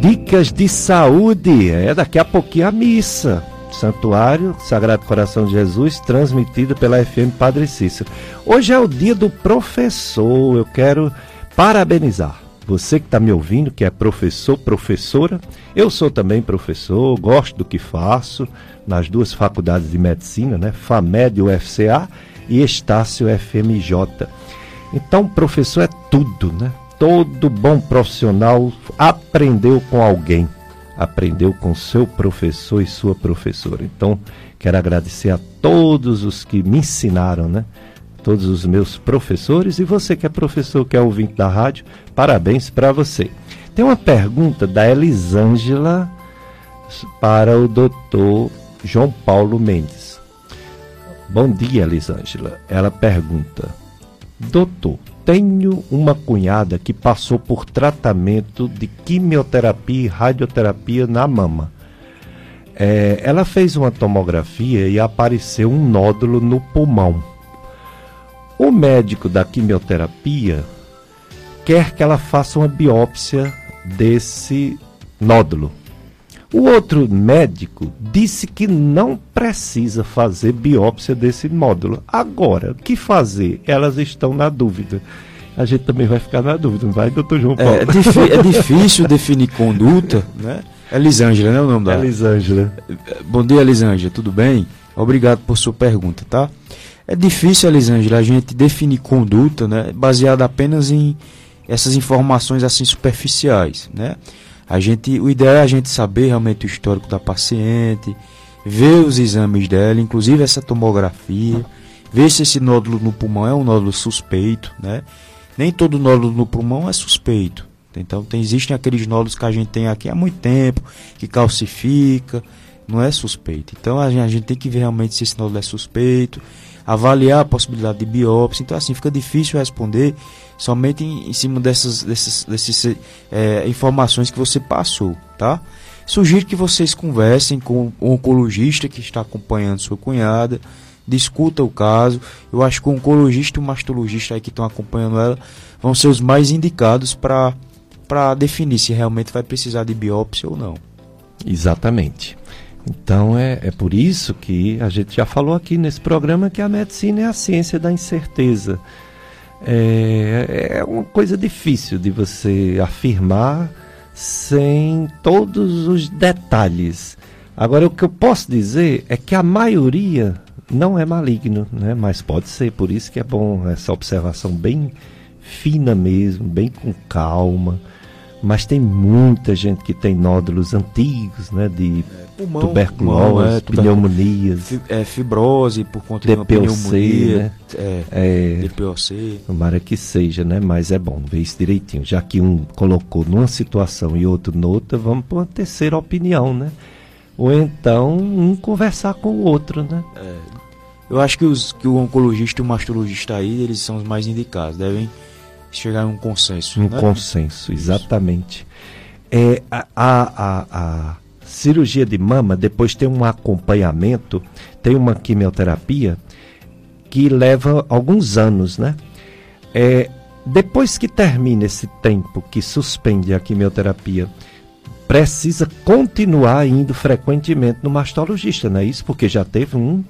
Dicas de saúde. É daqui a pouquinho a missa. Santuário Sagrado Coração de Jesus, transmitida pela FM Padre Cícero. Hoje é o dia do professor. Eu quero parabenizar você que está me ouvindo, que é professor, professora. Eu sou também professor, gosto do que faço nas duas faculdades de medicina, né? FAMED UFCA e Estácio FMJ. Então, professor é tudo, né? Todo bom profissional aprendeu com alguém, aprendeu com seu professor e sua professora. Então, quero agradecer a todos os que me ensinaram, né? Todos os meus professores e você que é professor, que é ouvinte da rádio, parabéns para você. Tem uma pergunta da Elisângela para o doutor João Paulo Mendes. Bom dia, Elisângela. Ela pergunta: Doutor, tenho uma cunhada que passou por tratamento de quimioterapia e radioterapia na mama. É, ela fez uma tomografia e apareceu um nódulo no pulmão. O médico da quimioterapia quer que ela faça uma biópsia desse nódulo. O outro médico disse que não precisa fazer biópsia desse nódulo. Agora, o que fazer? Elas estão na dúvida. A gente também vai ficar na dúvida, não vai, doutor João Paulo? É, é, é difícil definir conduta, né? Elisângela, né o nome dela? Elisângela. Bom dia, Elisângela, tudo bem? Obrigado por sua pergunta, tá? É difícil, Elisângela, a gente definir conduta, né, baseada apenas em essas informações assim superficiais, né? A gente, o ideal é a gente saber realmente o histórico da paciente, ver os exames dela, inclusive essa tomografia, ver se esse nódulo no pulmão é um nódulo suspeito, né? Nem todo nódulo no pulmão é suspeito. Então tem, existem aqueles nódulos que a gente tem aqui há muito tempo, que calcifica, não é suspeito. Então a gente, a gente tem que ver realmente se esse nódulo é suspeito, avaliar a possibilidade de biópsia. Então assim fica difícil responder somente em, em cima dessas, dessas, dessas é, informações que você passou, tá? Sugiro que vocês conversem com o oncologista que está acompanhando sua cunhada, discuta o caso. Eu acho que o oncologista e o mastologista aí que estão acompanhando ela vão ser os mais indicados para definir se realmente vai precisar de biópsia ou não. Exatamente. Então é, é por isso que a gente já falou aqui nesse programa que a medicina é a ciência da incerteza. É, é uma coisa difícil de você afirmar sem todos os detalhes. Agora, o que eu posso dizer é que a maioria não é maligno, né? mas pode ser, por isso que é bom essa observação bem fina mesmo, bem com calma. Mas tem muita gente que tem nódulos antigos, né? De é, pulmão, tuberculose, pulmão, é, pneumonias. É, fibrose por conta DPOC, de uma pneumonia. Né? É, é, DPOC. Tomara que seja, né? Mas é bom ver isso direitinho. Já que um colocou numa situação e outro noutra, vamos para uma terceira opinião, né? Ou então um conversar com o outro, né? É, eu acho que, os, que o oncologista e o mastologista aí, eles são os mais indicados. Devem chegar em um consenso. Um né? consenso, exatamente. É, a, a, a, cirurgia de mama, depois tem um acompanhamento, tem uma quimioterapia que leva alguns anos, né? É, depois que termina esse tempo que suspende a quimioterapia, precisa continuar indo frequentemente no mastologista, não é isso? Porque já teve um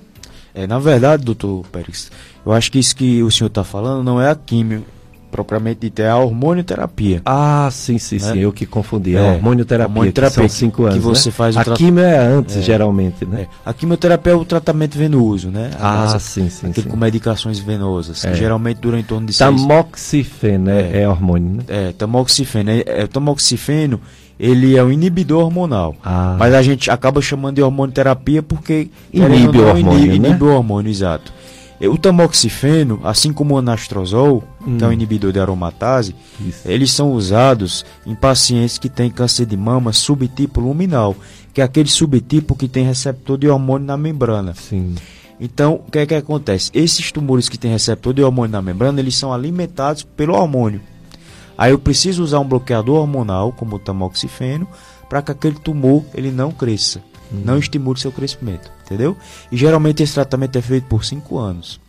é, na verdade, doutor Pérez, eu acho que isso que o senhor está falando não é a químio propriamente dita, é a hormonioterapia. Ah, sim, sim, né? sim, eu que confundi. É, a hormonioterapia, hormonioterapia que são cinco anos, que você né? faz A quimio é antes, é, geralmente, né? É. A quimioterapia é o tratamento venoso, né? Ah, Nossa, sim, sim, sim. com medicações venosas, é. geralmente dura em torno de Tamoxifeno seis... é, é hormônio, né? É, tamoxifeno. É, é, tamoxifeno ele é um inibidor hormonal. Ah. Mas a gente acaba chamando de hormonioterapia porque inibe o hormônio, inibe, né? inibe o hormônio, exato. O tamoxifeno, assim como o anastrozol, hum. que é um hum. inibidor de aromatase, Isso. eles são usados em pacientes que têm câncer de mama subtipo luminal, que é aquele subtipo que tem receptor de hormônio na membrana. Sim. Então, o que é que acontece? Esses tumores que têm receptor de hormônio na membrana, eles são alimentados pelo hormônio. Aí eu preciso usar um bloqueador hormonal, como o tamoxifeno, para que aquele tumor ele não cresça, não estimule seu crescimento, entendeu? E geralmente esse tratamento é feito por 5 anos.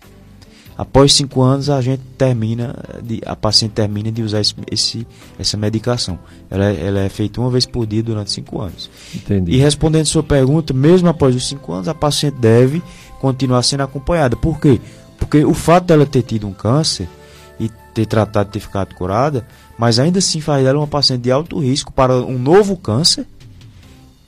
Após 5 anos a gente termina, de, a paciente termina de usar esse, esse essa medicação. Ela, é, ela é feita uma vez por dia durante 5 anos. Entendi. E respondendo sua pergunta, mesmo após os 5 anos, a paciente deve continuar sendo acompanhada. Por quê? Porque o fato dela ter tido um câncer e ter tratado, ter ficado curada, mas ainda assim faz dela uma paciente de alto risco para um novo câncer,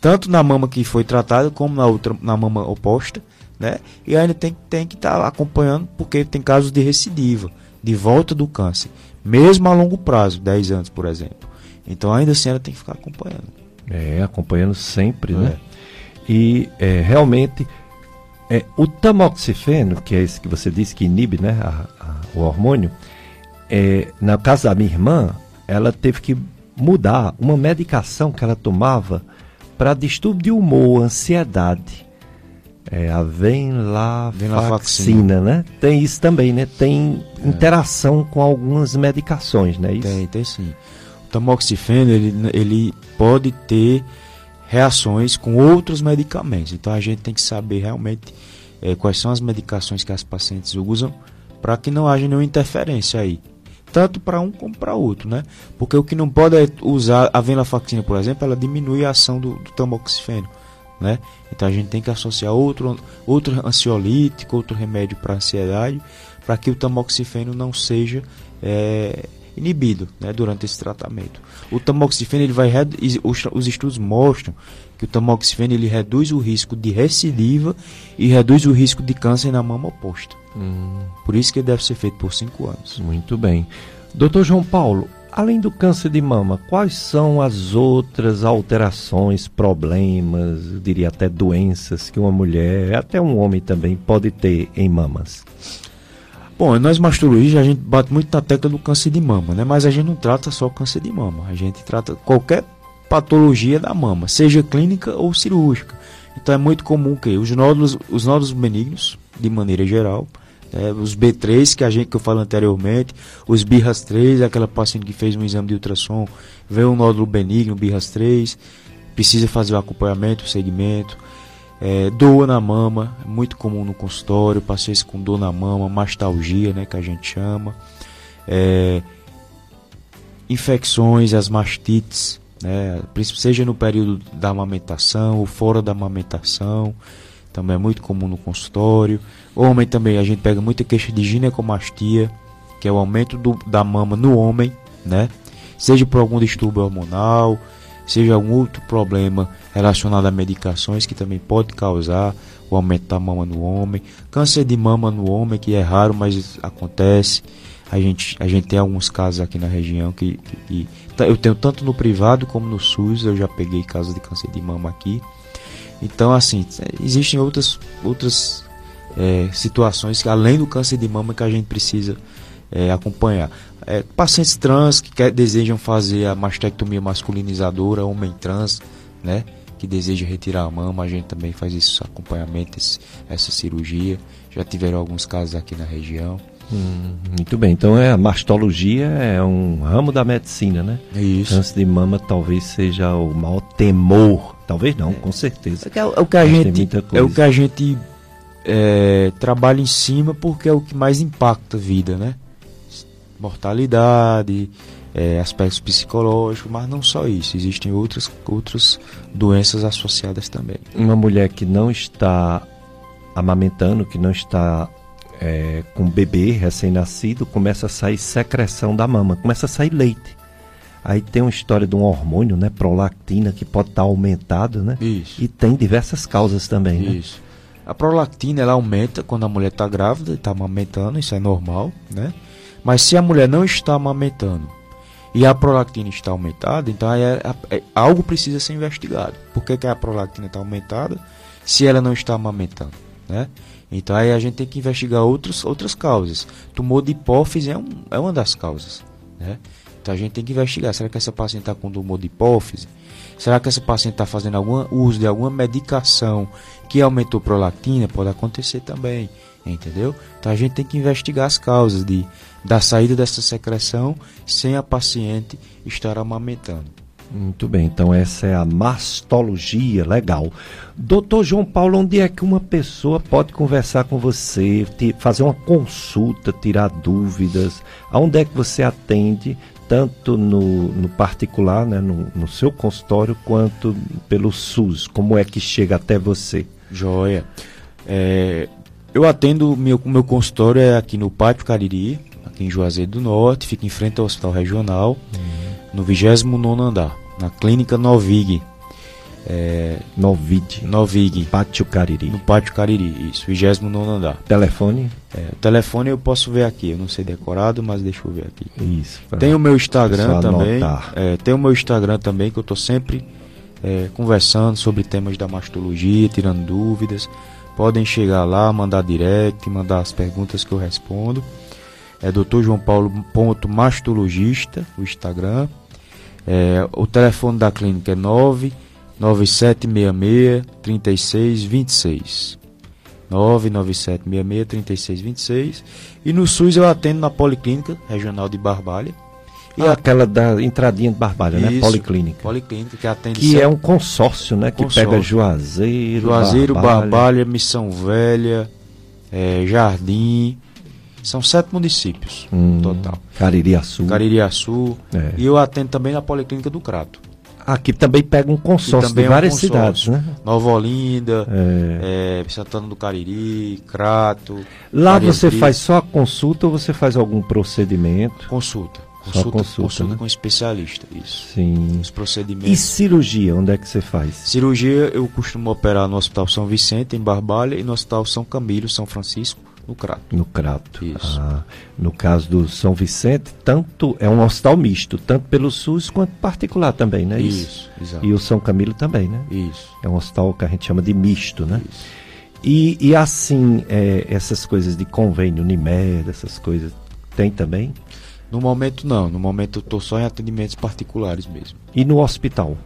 tanto na mama que foi tratada como na outra na mama oposta, né? E ainda tem, tem que estar tá acompanhando porque tem casos de recidiva, de volta do câncer, mesmo a longo prazo, 10 anos, por exemplo. Então ainda assim ela tem que ficar acompanhando. É, acompanhando sempre, né? é. né? E é, realmente é, o tamoxifeno, que é esse que você disse que inibe né, a, a, o hormônio, é, na casa da minha irmã, ela teve que mudar uma medicação que ela tomava para distúrbio de humor, ansiedade. É a venlafaxina, né? Tem isso também, né? Tem é. interação com algumas medicações, né? Isso? Tem, tem sim. O tamoxifeno, ele, ele pode ter reações com outros medicamentos. Então a gente tem que saber realmente é, quais são as medicações que as pacientes usam para que não haja nenhuma interferência aí tanto para um como para outro, né? Porque o que não pode é usar a venlafaxina, por exemplo, ela diminui a ação do, do tamoxifeno, né? Então a gente tem que associar outro, outro ansiolítico, outro remédio para ansiedade, para que o tamoxifeno não seja é, inibido né, durante esse tratamento. O tamoxifeno ele vai os, os estudos mostram que o tamoxifeno ele reduz o risco de recidiva e reduz o risco de câncer na mama oposta. Hum. Por isso que ele deve ser feito por 5 anos. Muito bem. Doutor João Paulo, Além do câncer de mama, quais são as outras alterações, problemas, eu diria até doenças que uma mulher, até um homem também, pode ter em mamas? Bom, nós mastologistas a gente bate muito na tecla do câncer de mama, né? Mas a gente não trata só câncer de mama, a gente trata qualquer patologia da mama, seja clínica ou cirúrgica. Então é muito comum que os nódulos, os nódulos benignos, de maneira geral, é, os B3 que a gente que eu falo anteriormente, os BIRAS 3, aquela paciente que fez um exame de ultrassom, vê um nódulo benigno, BIRAS 3, precisa fazer o acompanhamento, o segmento. É, dor na mama, é muito comum no consultório, pacientes com dor na mama, mastalgia, né, que a gente chama. É, infecções, as mastites, né, seja no período da amamentação ou fora da amamentação também é muito comum no consultório. Homem também, a gente pega muita queixa de ginecomastia, que é o aumento do, da mama no homem, né? Seja por algum distúrbio hormonal, seja algum outro problema relacionado a medicações que também pode causar o aumento da mama no homem. Câncer de mama no homem, que é raro, mas acontece. A gente, a gente tem alguns casos aqui na região que, que, que eu tenho tanto no privado como no SUS, eu já peguei casos de câncer de mama aqui. Então, assim, existem outras, outras é, situações, além do câncer de mama, que a gente precisa é, acompanhar. É, pacientes trans que quer, desejam fazer a mastectomia masculinizadora, homem trans, né? Que deseja retirar a mama, a gente também faz esse acompanhamento, esse, essa cirurgia. Já tiveram alguns casos aqui na região. Hum, muito bem, então é, a mastologia é um ramo da medicina, né? Isso. Câncer de mama talvez seja o maior temor Talvez não, é. com certeza. É, é, o que a gente, é o que a gente é, trabalha em cima porque é o que mais impacta a vida, né? Mortalidade, é, aspectos psicológicos, mas não só isso, existem outras, outras doenças associadas também. Uma mulher que não está amamentando, que não está é, com bebê recém-nascido, começa a sair secreção da mama, começa a sair leite. Aí tem uma história de um hormônio, né, prolactina, que pode estar tá aumentado, né? Isso. E tem diversas causas também, né? Isso. A prolactina ela aumenta quando a mulher está grávida, está amamentando, isso é normal, né? Mas se a mulher não está amamentando e a prolactina está aumentada, então é, é, é, algo precisa ser investigado. Por que, que a prolactina está aumentada se ela não está amamentando, né? Então aí a gente tem que investigar outros, outras causas. Tumor de hipófise é, um, é uma das causas, né? Então a gente tem que investigar. Será que essa paciente está com tumor de hipófise? Será que essa paciente está fazendo algum uso de alguma medicação que aumentou prolactina? Pode acontecer também, entendeu? Então a gente tem que investigar as causas de, da saída dessa secreção sem a paciente estar amamentando. Muito bem, então essa é a mastologia, legal. Doutor João Paulo, onde é que uma pessoa pode conversar com você, fazer uma consulta, tirar dúvidas? Aonde é que você atende? tanto no, no particular, né, no, no, seu consultório, quanto pelo SUS? Como é que chega até você? Joia. É, eu atendo, meu, meu consultório é aqui no Pátio Cariri, aqui em Juazeiro do Norte, fica em frente ao Hospital Regional, uhum. No 29 andar, na Clínica Novig. É, Novid. Novig. Pátio Cariri. No Pátio Cariri, isso, 29 andar. Telefone? É, o telefone eu posso ver aqui, eu não sei decorado, mas deixa eu ver aqui. Isso. Tem o meu Instagram também. É, tem o meu Instagram também, que eu estou sempre é, conversando sobre temas da mastologia, tirando dúvidas. Podem chegar lá, mandar direct, mandar as perguntas que eu respondo. É Dr. João Paulo mastologista, o Instagram. É, o telefone da clínica é 9 9766 3626. 99766 3626. E no SUS eu atendo na Policlínica Regional de Barbalha. E ah, aquela da entradinha de Barbalha, né? Isso, né? Policlínica. Policlínica que atende. Que sempre... é um consórcio, né? Que consórcio. pega Juazeiro, Juazeiro, Barbalha, Barbalha Missão Velha, é, Jardim. São sete municípios hum, total. Caririaçu. Caririaçu. É. E eu atendo também na Policlínica do Crato. Aqui também pega um consórcio de várias é um cidades, né? Nova Olinda, é. É, Santana do Cariri, Crato. Lá você faz só a consulta ou você faz algum procedimento? Consulta. Consulta, consulta, consulta né? com especialista, isso. Sim. Os E procedimentos. cirurgia, onde é que você faz? Cirurgia eu costumo operar no Hospital São Vicente, em Barbalha, e no Hospital São Camilo, São Francisco, no Crato. No Crato. Isso. Ah, no caso do São Vicente, tanto é um hospital misto, tanto pelo SUS quanto particular também, né? Isso, exato. E o São Camilo também, né? Isso, É um hospital que a gente chama de misto, né? isso. E, e assim, é, essas coisas de convênio, Unimed, essas coisas, tem também? No momento não, no momento eu estou só em atendimentos particulares mesmo. E no hospital,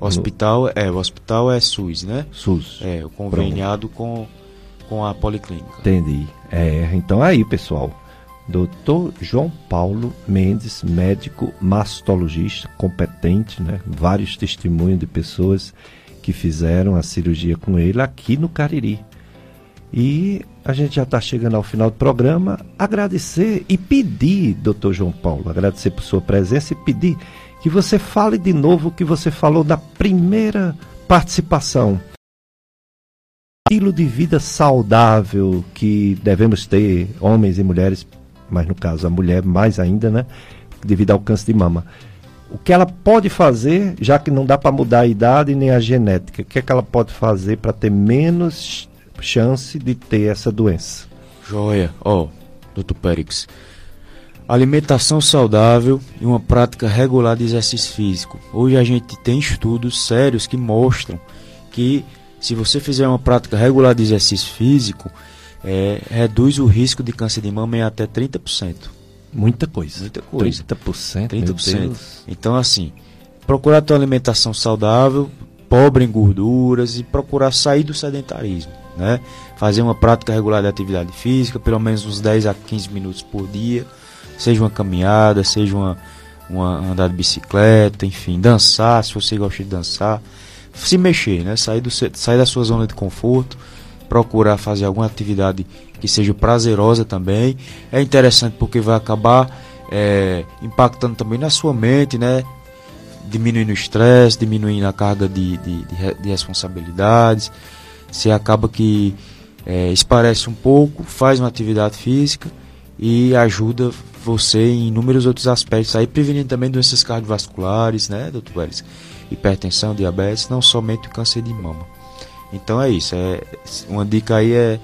Hospital, é, o hospital é SUS, né? SUS? É, o conveniado com, com a policlínica. Entendi. É, então aí, pessoal. Doutor João Paulo Mendes, médico mastologista, competente, né? Vários testemunhos de pessoas que fizeram a cirurgia com ele aqui no Cariri. E a gente já está chegando ao final do programa. Agradecer e pedir, doutor João Paulo, agradecer por sua presença e pedir que você fale de novo o que você falou na primeira participação estilo de vida saudável que devemos ter, homens e mulheres, mas no caso a mulher mais ainda, né? Devido ao câncer de mama. O que ela pode fazer, já que não dá para mudar a idade nem a genética, o que, é que ela pode fazer para ter menos chance de ter essa doença? Joia. Ó, doutor Périx. Alimentação saudável e uma prática regular de exercício físico. Hoje a gente tem estudos sérios que mostram que se você fizer uma prática regular de exercício físico, é, reduz o risco de câncer de mama em até 30%. Muita coisa. Muita coisa. 30%. 30%. Meu Deus. Então, assim, procurar ter uma alimentação saudável, pobre em gorduras e procurar sair do sedentarismo, né? Fazer uma prática regular de atividade física, pelo menos uns 10 a 15 minutos por dia, seja uma caminhada, seja uma, uma andar de bicicleta, enfim, dançar, se você gosta de dançar, se mexer, né? Sair, do, sair da sua zona de conforto, procurar fazer alguma atividade que seja prazerosa também. É interessante porque vai acabar é, impactando também na sua mente, né? Diminuindo o estresse, diminuindo a carga de, de, de de responsabilidades. Você acaba que é, esparece um pouco, faz uma atividade física e ajuda você em inúmeros outros aspectos, aí prevenindo também doenças cardiovasculares, né, doutor Welles? Hipertensão, diabetes, não somente o câncer de mama. Então é isso, é, uma dica aí é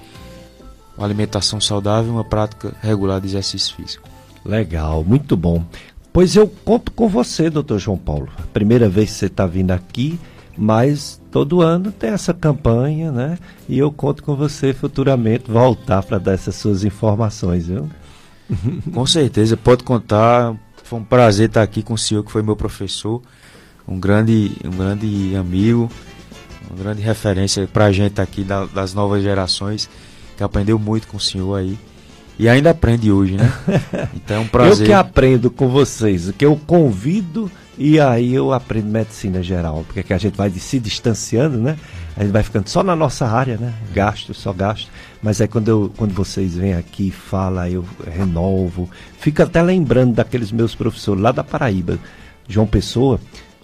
uma alimentação saudável e uma prática regular de exercício físico. Legal, muito bom. Pois eu conto com você, doutor João Paulo. Primeira vez que você está vindo aqui, mas todo ano tem essa campanha, né? E eu conto com você futuramente voltar para dar essas suas informações, viu? Com certeza, pode contar. Foi um prazer estar aqui com o senhor, que foi meu professor, um grande, um grande amigo, uma grande referência para a gente aqui da- das novas gerações, que aprendeu muito com o senhor aí. E ainda aprende hoje, né? Então é um prazer. Eu que aprendo com vocês, o que eu convido e aí eu aprendo medicina geral, porque que a gente vai se distanciando, né? A gente vai ficando só na nossa área, né? Gasto, só gasto. Mas aí quando, eu, quando vocês vêm aqui, fala, eu renovo. Fico até lembrando daqueles meus professores lá da Paraíba, João Pessoa,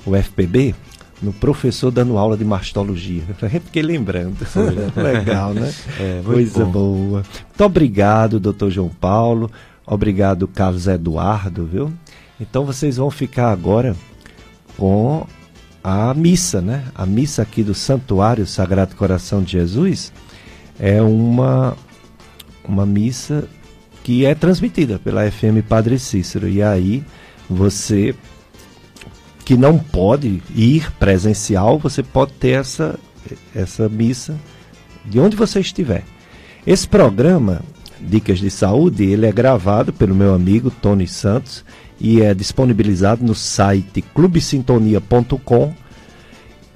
o FPB, no professor dando aula de mastologia. Eu fiquei lembrando. Legal, né? É, Coisa bom. boa. Muito obrigado, doutor João Paulo. Obrigado, Carlos Eduardo, viu? Então vocês vão ficar agora com a missa, né? A missa aqui do Santuário Sagrado Coração de Jesus é uma, uma missa que é transmitida pela FM Padre Cícero. E aí você que não pode ir presencial, você pode ter essa, essa missa de onde você estiver. Esse programa, Dicas de Saúde, ele é gravado pelo meu amigo Tony Santos e é disponibilizado no site clubesintonia.com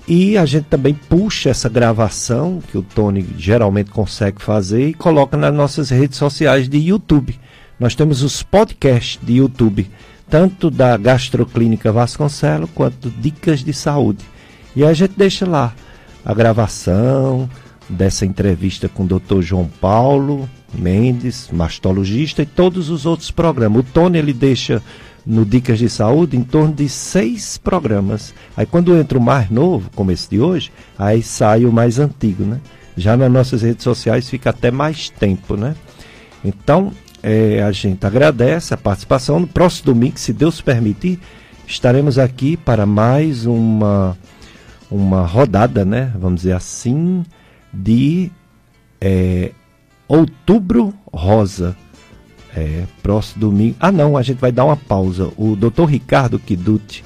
e a gente também puxa essa gravação, que o Tony geralmente consegue fazer, e coloca nas nossas redes sociais de YouTube. Nós temos os podcasts de YouTube, tanto da Gastroclínica Vasconcelos quanto Dicas de Saúde. E a gente deixa lá a gravação dessa entrevista com o Dr. João Paulo Mendes, mastologista, e todos os outros programas. O Tony ele deixa no Dicas de Saúde em torno de seis programas. Aí quando entra o mais novo, como esse de hoje, aí sai o mais antigo, né? Já nas nossas redes sociais fica até mais tempo, né? Então, é, a gente agradece a participação. No próximo domingo, se Deus permitir, estaremos aqui para mais uma, uma rodada, né? Vamos dizer assim, de é, Outubro Rosa. É, próximo domingo. Ah, não, a gente vai dar uma pausa. O doutor Ricardo Kiduti,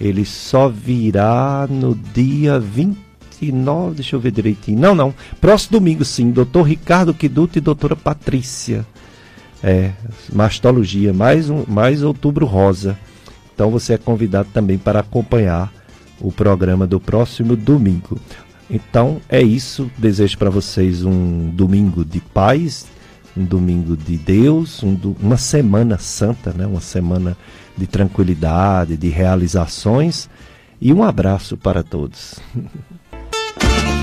ele só virá no dia 29. Deixa eu ver direitinho. Não, não. Próximo domingo, sim. Doutor Ricardo Kiduti e doutora Patrícia. É, mastologia, mais, um, mais outubro rosa. Então você é convidado também para acompanhar o programa do próximo domingo. Então é isso. Desejo para vocês um domingo de paz, um domingo de Deus, um do, uma semana santa, né? uma semana de tranquilidade, de realizações. E um abraço para todos.